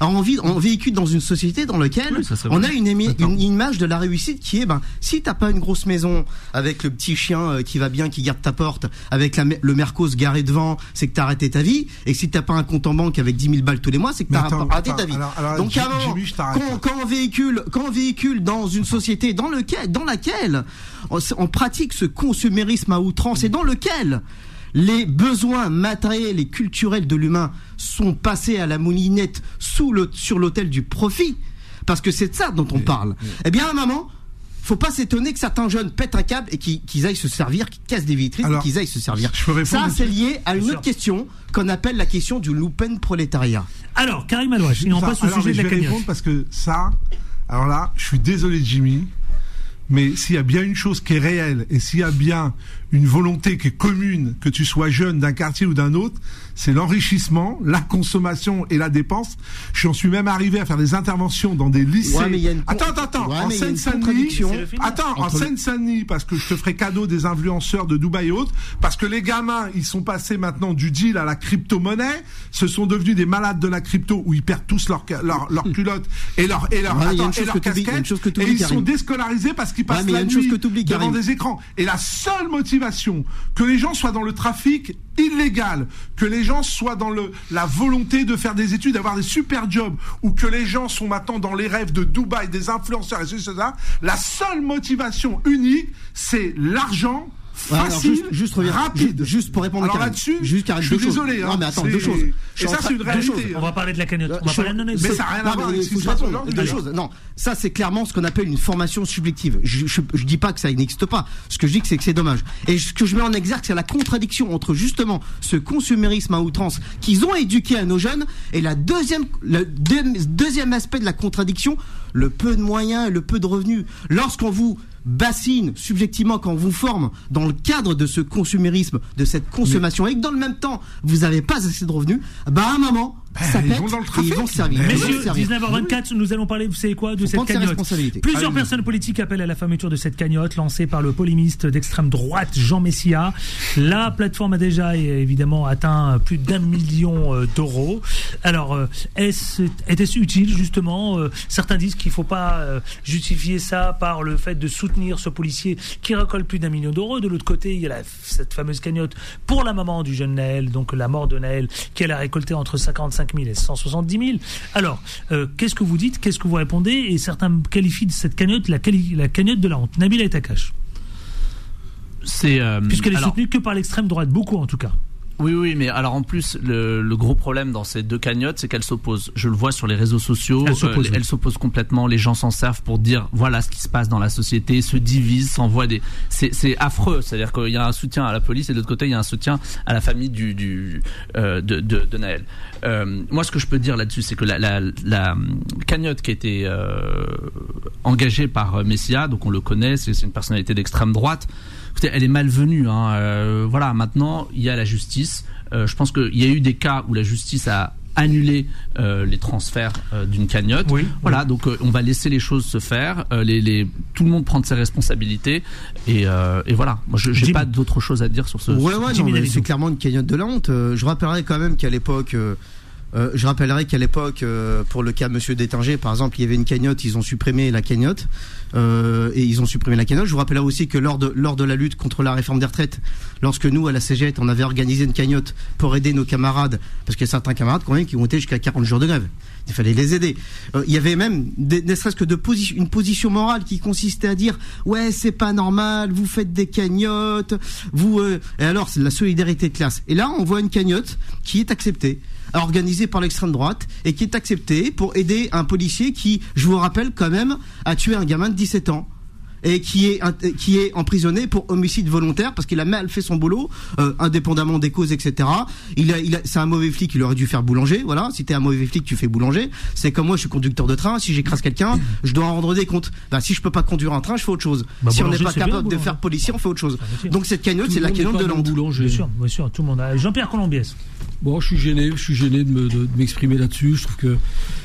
on, vit, on véhicule dans une société dans laquelle Oui, on a une, émi- une image de la réussite qui est, ben, si t'as pas une grosse maison avec le petit chien euh, qui va bien, qui garde ta porte, avec la, le Mercos garé devant, c'est que t'as arrêté ta vie. Et si t'as pas un compte en banque avec 10 000 balles tous les mois, c'est que t'as attends, ta vie. alors- alors, Donc, t'arrête quand, on véhicule, quand on véhicule dans une société dans lequel, dans laquelle on, pratique ce consumérisme à outrance et dans lequel les besoins matériels et culturels de l'humain sont passés à la moulinette sous le, sur l'autel du profit, parce que c'est de ça dont on parle. Eh bien, à un moment, faut pas s'étonner que certains jeunes pètent un câble et qu'ils aillent se servir, qu'ils cassent des vitrines Alors, et qu'ils aillent se servir. je peux répondre Ça, c'est lié à une autre question qu'on appelle la question du loupen prolétariat. Alors, Karim Alouache, et on passe au alors, sujet de la je vais cagnotte. répondre parce que ça, alors là, je suis désolé Jimmy, mais s'il y a bien une chose qui est réelle et s'il y a bien une volonté qui est commune, que tu sois jeune d'un quartier ou d'un autre, c'est l'enrichissement, la consommation et la dépense. J'en suis même arrivé à faire des interventions dans des lycées. Ouais, mais il y a une con- Attends, attends, attends. Ouais, en Seine-Saint-Denis, attends, en Entre Seine-Saint-Denis, parce que je te ferai cadeau des influenceurs de Dubaï et autres, parce que les gamins, ils sont passés maintenant du deal à la crypto-monnaie, ce sont devenus des malades de la crypto où ils perdent tous leur, leur, leur culotte et leur, et leur, Ouais, attends, et leur casquette, et ils sont déscolarisés parce qu'ils passent la nuit devant Karim. des écrans. Et la seule motivation, que les gens soient dans le trafic illégal, que les gens soient dans le, la volonté de faire des études, d'avoir des super jobs, ou que les gens sont maintenant dans les rêves de Dubaï, des influenceurs et ceci, cela, la seule motivation unique, c'est l'argent facile, juste, juste, reviens- rapide. ju- juste pour répondre Alors à là-dessus, juste je suis deux choses. désolé. Non, hein, mais attends, deux choses. Je Et ça, c'est une réalité. hein. On va parler de la cagnotte. Euh, On va je- parler non, non, mais ça n'a rien à Non, voir avec ce. Deux choses. Non, ça c'est clairement ce qu'on appelle une formation subjective. Je, je, je dis pas que ça n'existe pas. Ce que je dis c'est que c'est dommage. Et ce que je mets en exergue, c'est la contradiction entre justement ce consumérisme à outrance qu'ils ont éduqué à nos jeunes et la deuxième, le deux- deuxième aspect de la contradiction, le peu de moyens et le peu de revenus. Lorsqu'on vous bassine subjectivement quand on vous forme dans le cadre de ce consumérisme, de cette consommation, et que dans le même temps vous n'avez pas assez de revenus, bah à un moment ça ils pète vont dans le ils trafic. vont servir. Ils vont Messieurs, servir. 19h24, nous allons parler, vous savez quoi, de Faut cette cagnotte. responsabilités. Plusieurs personnes politiques appellent à la fermeture de cette cagnotte lancée par le polémiste d'extrême droite Jean Messia. La plateforme a déjà évidemment atteint plus d'un million euh, d'euros. Alors, euh, est-ce était-ce utile justement euh, Certains disent qu'il ne faut pas justifier ça par le fait de soutenir ce policier qui récolte plus d'un million d'euros? De l'autre côté, il y a la- cette fameuse cagnotte pour la maman du jeune Naël, donc la mort de Naël, qu'elle a récolté entre 55 000 et 170 000. Alors, euh, qu'est-ce que vous dites Qu'est-ce que vous répondez Et certains qualifient de cette cagnotte la, cagnotte de la honte. Nabila et Takash. C'est euh, Puisqu'elle est alors- soutenue que par l'extrême droite, beaucoup en tout cas. Oui, oui, mais alors en plus, le, le gros problème dans ces deux cagnottes, c'est qu'elles s'opposent. Je le vois sur les réseaux sociaux, Elles s'opposent, euh, oui. elles s'opposent complètement. Les gens s'en servent pour dire voilà ce qui se passe dans la société, se divisent, s'envoient des. C'est c'est affreux. C'est-à-dire qu'il y a un soutien à la police et de l'autre côté, il y a un soutien à la famille du, du euh, de, de, de Naël. Euh, moi, ce que je peux dire là-dessus, c'est que la, la, la cagnotte qui a été euh, engagée par euh, Messia, donc on le connaît, c'est c'est une personnalité d'extrême droite. Écoutez, elle est malvenue. Hein. Euh, voilà, maintenant il y a la justice. Euh, je pense qu'il y a eu des cas où la justice a annulé euh, les transferts d'une cagnotte. Oui, voilà, donc on va laisser les choses se faire. Les, les, tout le monde prendre ses responsabilités et, et voilà. Moi, je Jimmy. pas d'autre chose à dire sur ce. Ouais, c'est clairement une cagnotte de la honte. Je rappellerai quand même qu'à l'époque, euh, je rappellerai qu'à l'époque, euh, pour le cas Monsieur Détinger, par exemple, il y avait une cagnotte, ils ont supprimé la cagnotte euh, et ils ont supprimé la cagnotte. Je vous rappellerai aussi que lors de lors de la lutte contre la réforme des retraites, lorsque nous à la CGT, on avait organisé une cagnotte pour aider nos camarades, parce qu'il y a certains camarades quand même qui ont été jusqu'à 40 jours de grève. Il fallait les aider. Il y avait même, ne serait-ce que de position, une position morale qui consistait à dire ouais c'est pas normal, vous faites des cagnottes, vous et alors c'est de la solidarité de classe. Et là on voit une cagnotte qui est acceptée, organisée par l'extrême droite et qui est acceptée pour aider un policier qui, je vous rappelle quand même, a tué un gamin de 17 ans. Et qui est qui est emprisonné pour homicide volontaire parce qu'il a mal fait son boulot, euh, indépendamment des causes, etc. Il a, il a, c'est un mauvais flic, il aurait dû faire boulanger. Voilà, si t'es un mauvais flic, tu fais boulanger. C'est comme moi, je suis conducteur de train. Si j'écrase quelqu'un, je dois en rendre des comptes. Ben, si je peux pas conduire un train, je fais autre chose. Bah, si on n'est pas capable bien, de faire policier, on fait autre chose. métier. Donc cette cagnotte, c'est la cagnotte de Londres. Bien sûr, bien sûr, tout le monde. a- Jean-Pierre Colombiès. Bon, je suis gêné, je suis gêné de me- de- de m'exprimer là-dessus. Je trouve que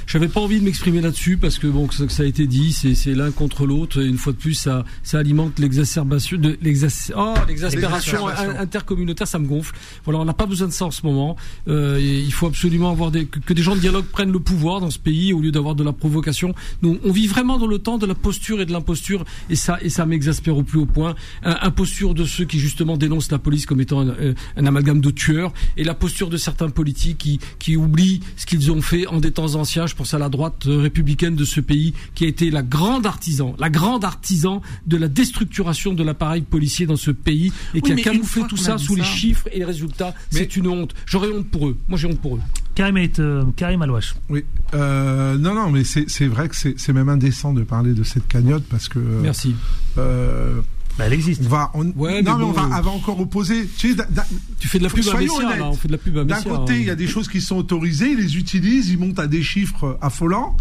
j'avais pas envie de m'exprimer là-dessus parce que bon, que ça, que ça a été dit, c'est c'est l'un contre l'autre. Et Une fois de plus, ça, ça alimente l'exacerbation, de l'exas- oh, l'exaspération intercommunautaire. Ça me gonfle. Voilà, on n'a pas besoin de ça en ce moment. Euh, il faut absolument avoir des, que, que des gens de dialogue prennent le pouvoir dans ce pays au lieu d'avoir de la provocation. Nous, on vit vraiment dans le temps de la posture et de l'imposture, et ça, et ça m'exaspère au plus haut point. Un, imposture de ceux qui justement dénoncent la police comme étant un, euh, un amalgame de tueurs, et la posture de certains politiques qui, qui oublient ce qu'ils ont fait en des temps anciens. Je pense à la droite républicaine de ce pays qui a été la grande artisan, la grande artisan de la déstructuration de l'appareil policier dans ce pays et qui Oui, a camouflé tout ça sous les chiffres et les résultats. C'est une honte. J'aurais honte pour eux. Moi, j'ai honte pour eux. Karim, est, euh, Karim Alouache. Oui. Euh, non, non, mais c'est c'est vrai que c'est c'est même indécent de parler de cette cagnotte parce que. euh, Merci. euh, Bah, elle existe. on va, on, Ouais, non, mais mais on va, euh, va encore opposer. Tu, sais, da- da- Tu fais de la pub à Messia, honnêtes. là. On fait de la pub à D'un côté, hein. il y a des choses qui sont autorisées, ils les utilisent, ils montent à des chiffres affolants.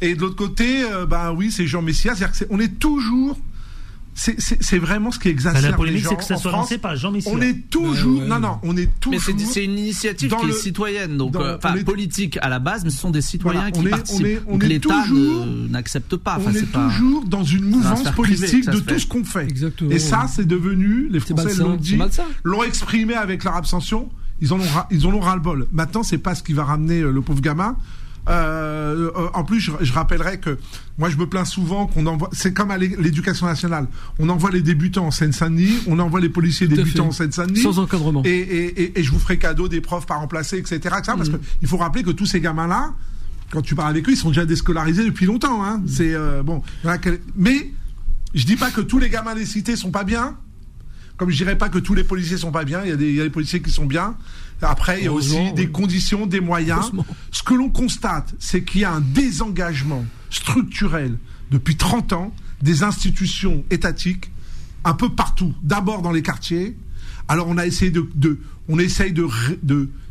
Et de l'autre côté, euh, ben oui, c'est Jean Messia. C'est-à-dire que c'est- on est toujours. c'est- C'est c'est vraiment ce qui Bah, exacerbe la les polémique, c'est que ça soit lancé par Jean Messia. On est toujours. Non, non, on est Mais toujours. c'est c'est une initiative dans qui le- est citoyenne, donc dans- euh, est- politique à la base, mais ce sont des citoyens Voilà, qui on est- participent. on est- on donc est l'État toujours- ne- n'accepte pas. on est c'est pas- toujours dans une mouvance politique de tout ce qu'on fait. Exactement. Et ça, c'est devenu, les Français l'ont dit, l'ont exprimé avec leur abstention. Ils en ont, ils en ont ras-le-bol. Maintenant, c'est pas ce qui va ramener euh, le pauvre gamin. Euh, en plus, je, je rappellerai que moi, je me plains souvent qu'on envoie. C'est comme à l'é- l'éducation nationale. On envoie les débutants en Seine-Saint-Denis, on envoie les policiers débutants fait. en Seine-Saint-Denis. Sans encadrement. Et, et, et, et je vous ferai cadeau des profs pas remplacés, etc. etc. parce Mm. que il faut rappeler que tous ces gamins-là, quand tu parles avec eux, ils sont déjà déscolarisés depuis longtemps. Hein. Mm. C'est euh, bon. Mais je dis pas que tous les gamins des cités sont pas bien. Comme je dirais pas que tous les policiers sont pas bien. Il y a des, il y a des policiers qui sont bien. Après, il y a aussi des conditions, des moyens. Ce que l'on constate, c'est qu'il y a un désengagement structurel depuis 30 ans des institutions étatiques un peu partout. D'abord dans les quartiers. Alors on a essayé de, de- on essaye de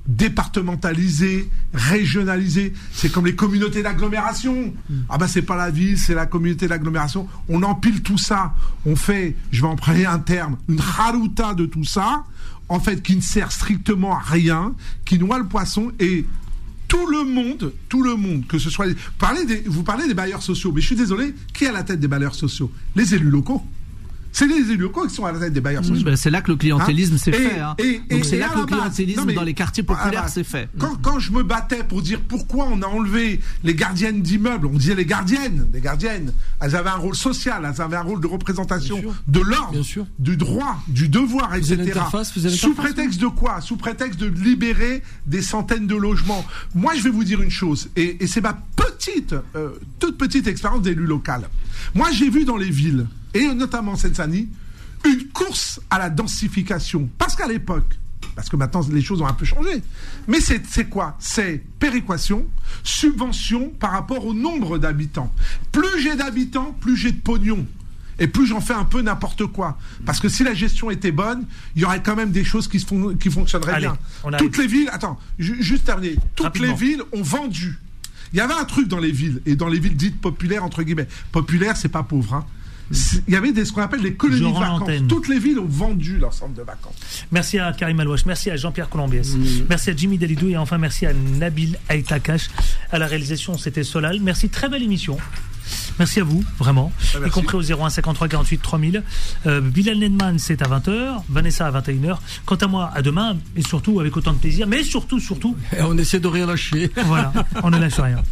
départementaliser, régionaliser. C'est comme les communautés d'agglomération. Ah ben c'est pas la ville, c'est la communauté d'agglomération. On empile tout ça. On fait, je vais employer un terme, une haruta de tout ça. En fait, qui ne sert strictement à rien, qui noie le poisson et tout le monde, tout le monde, que ce soit parlez des, vous parlez des bailleurs sociaux, mais je suis désolé, qui est à la tête des bailleurs sociaux? Les élus locaux. C'est les élus locaux qui sont à la tête des bailleurs sociaux. bah, c'est là que le clientélisme Hein s'est fait. hein. et- Donc c'est là que le clientélisme non, dans les quartiers populaires s'est fait. Quand, quand je me battais pour dire pourquoi on a enlevé les gardiennes d'immeubles, on disait les gardiennes, les gardiennes, elles avaient un rôle social, elles avaient un rôle de représentation de l'ordre, du droit, du devoir, etc. Sous prétexte de quoi? Sous prétexte de libérer des centaines de logements. Moi, je vais vous dire une chose, et, et c'est ma petite, euh, toute petite expérience d'élu local. Moi, j'ai vu dans les villes, et notamment Seine-Saint-Denis, une course à la densification. Parce qu'à l'époque, parce que maintenant les choses ont un peu changé, mais c'est quoi? C'est péréquation, subvention par rapport au nombre d'habitants. Plus j'ai d'habitants, plus j'ai de pognon. Et plus j'en fais un peu n'importe quoi. Parce que si la gestion était bonne, il y aurait quand même des choses qui, se font, qui fonctionneraient Allez, bien. on. Toutes les villes, attends, ju- juste terminer. Toutes Rapidement. les villes ont vendu. Il y avait un truc dans les villes, et dans les villes dites populaires, entre guillemets. Populaires, c'est pas pauvre, hein. Il y avait des, ce qu'on appelle des colonies de vacances. Toutes les villes ont vendu leur centre de vacances. Merci à Karim Alouache, merci à Jean-Pierre Colombiès, merci à Jimmy Dalidou et enfin merci à Nabil Aitakash. À la réalisation, c'était Solal. Merci, très belle émission. Merci à vous, vraiment. Ah, y compris au 01 53 48 3000. Euh, Bilal Nenman, c'est à 20h. Vanessa à 21h. Quant à moi, à demain. Et surtout, avec autant de plaisir. Mais surtout, surtout, Et on essaie de rien lâcher. voilà, on ne lâche rien.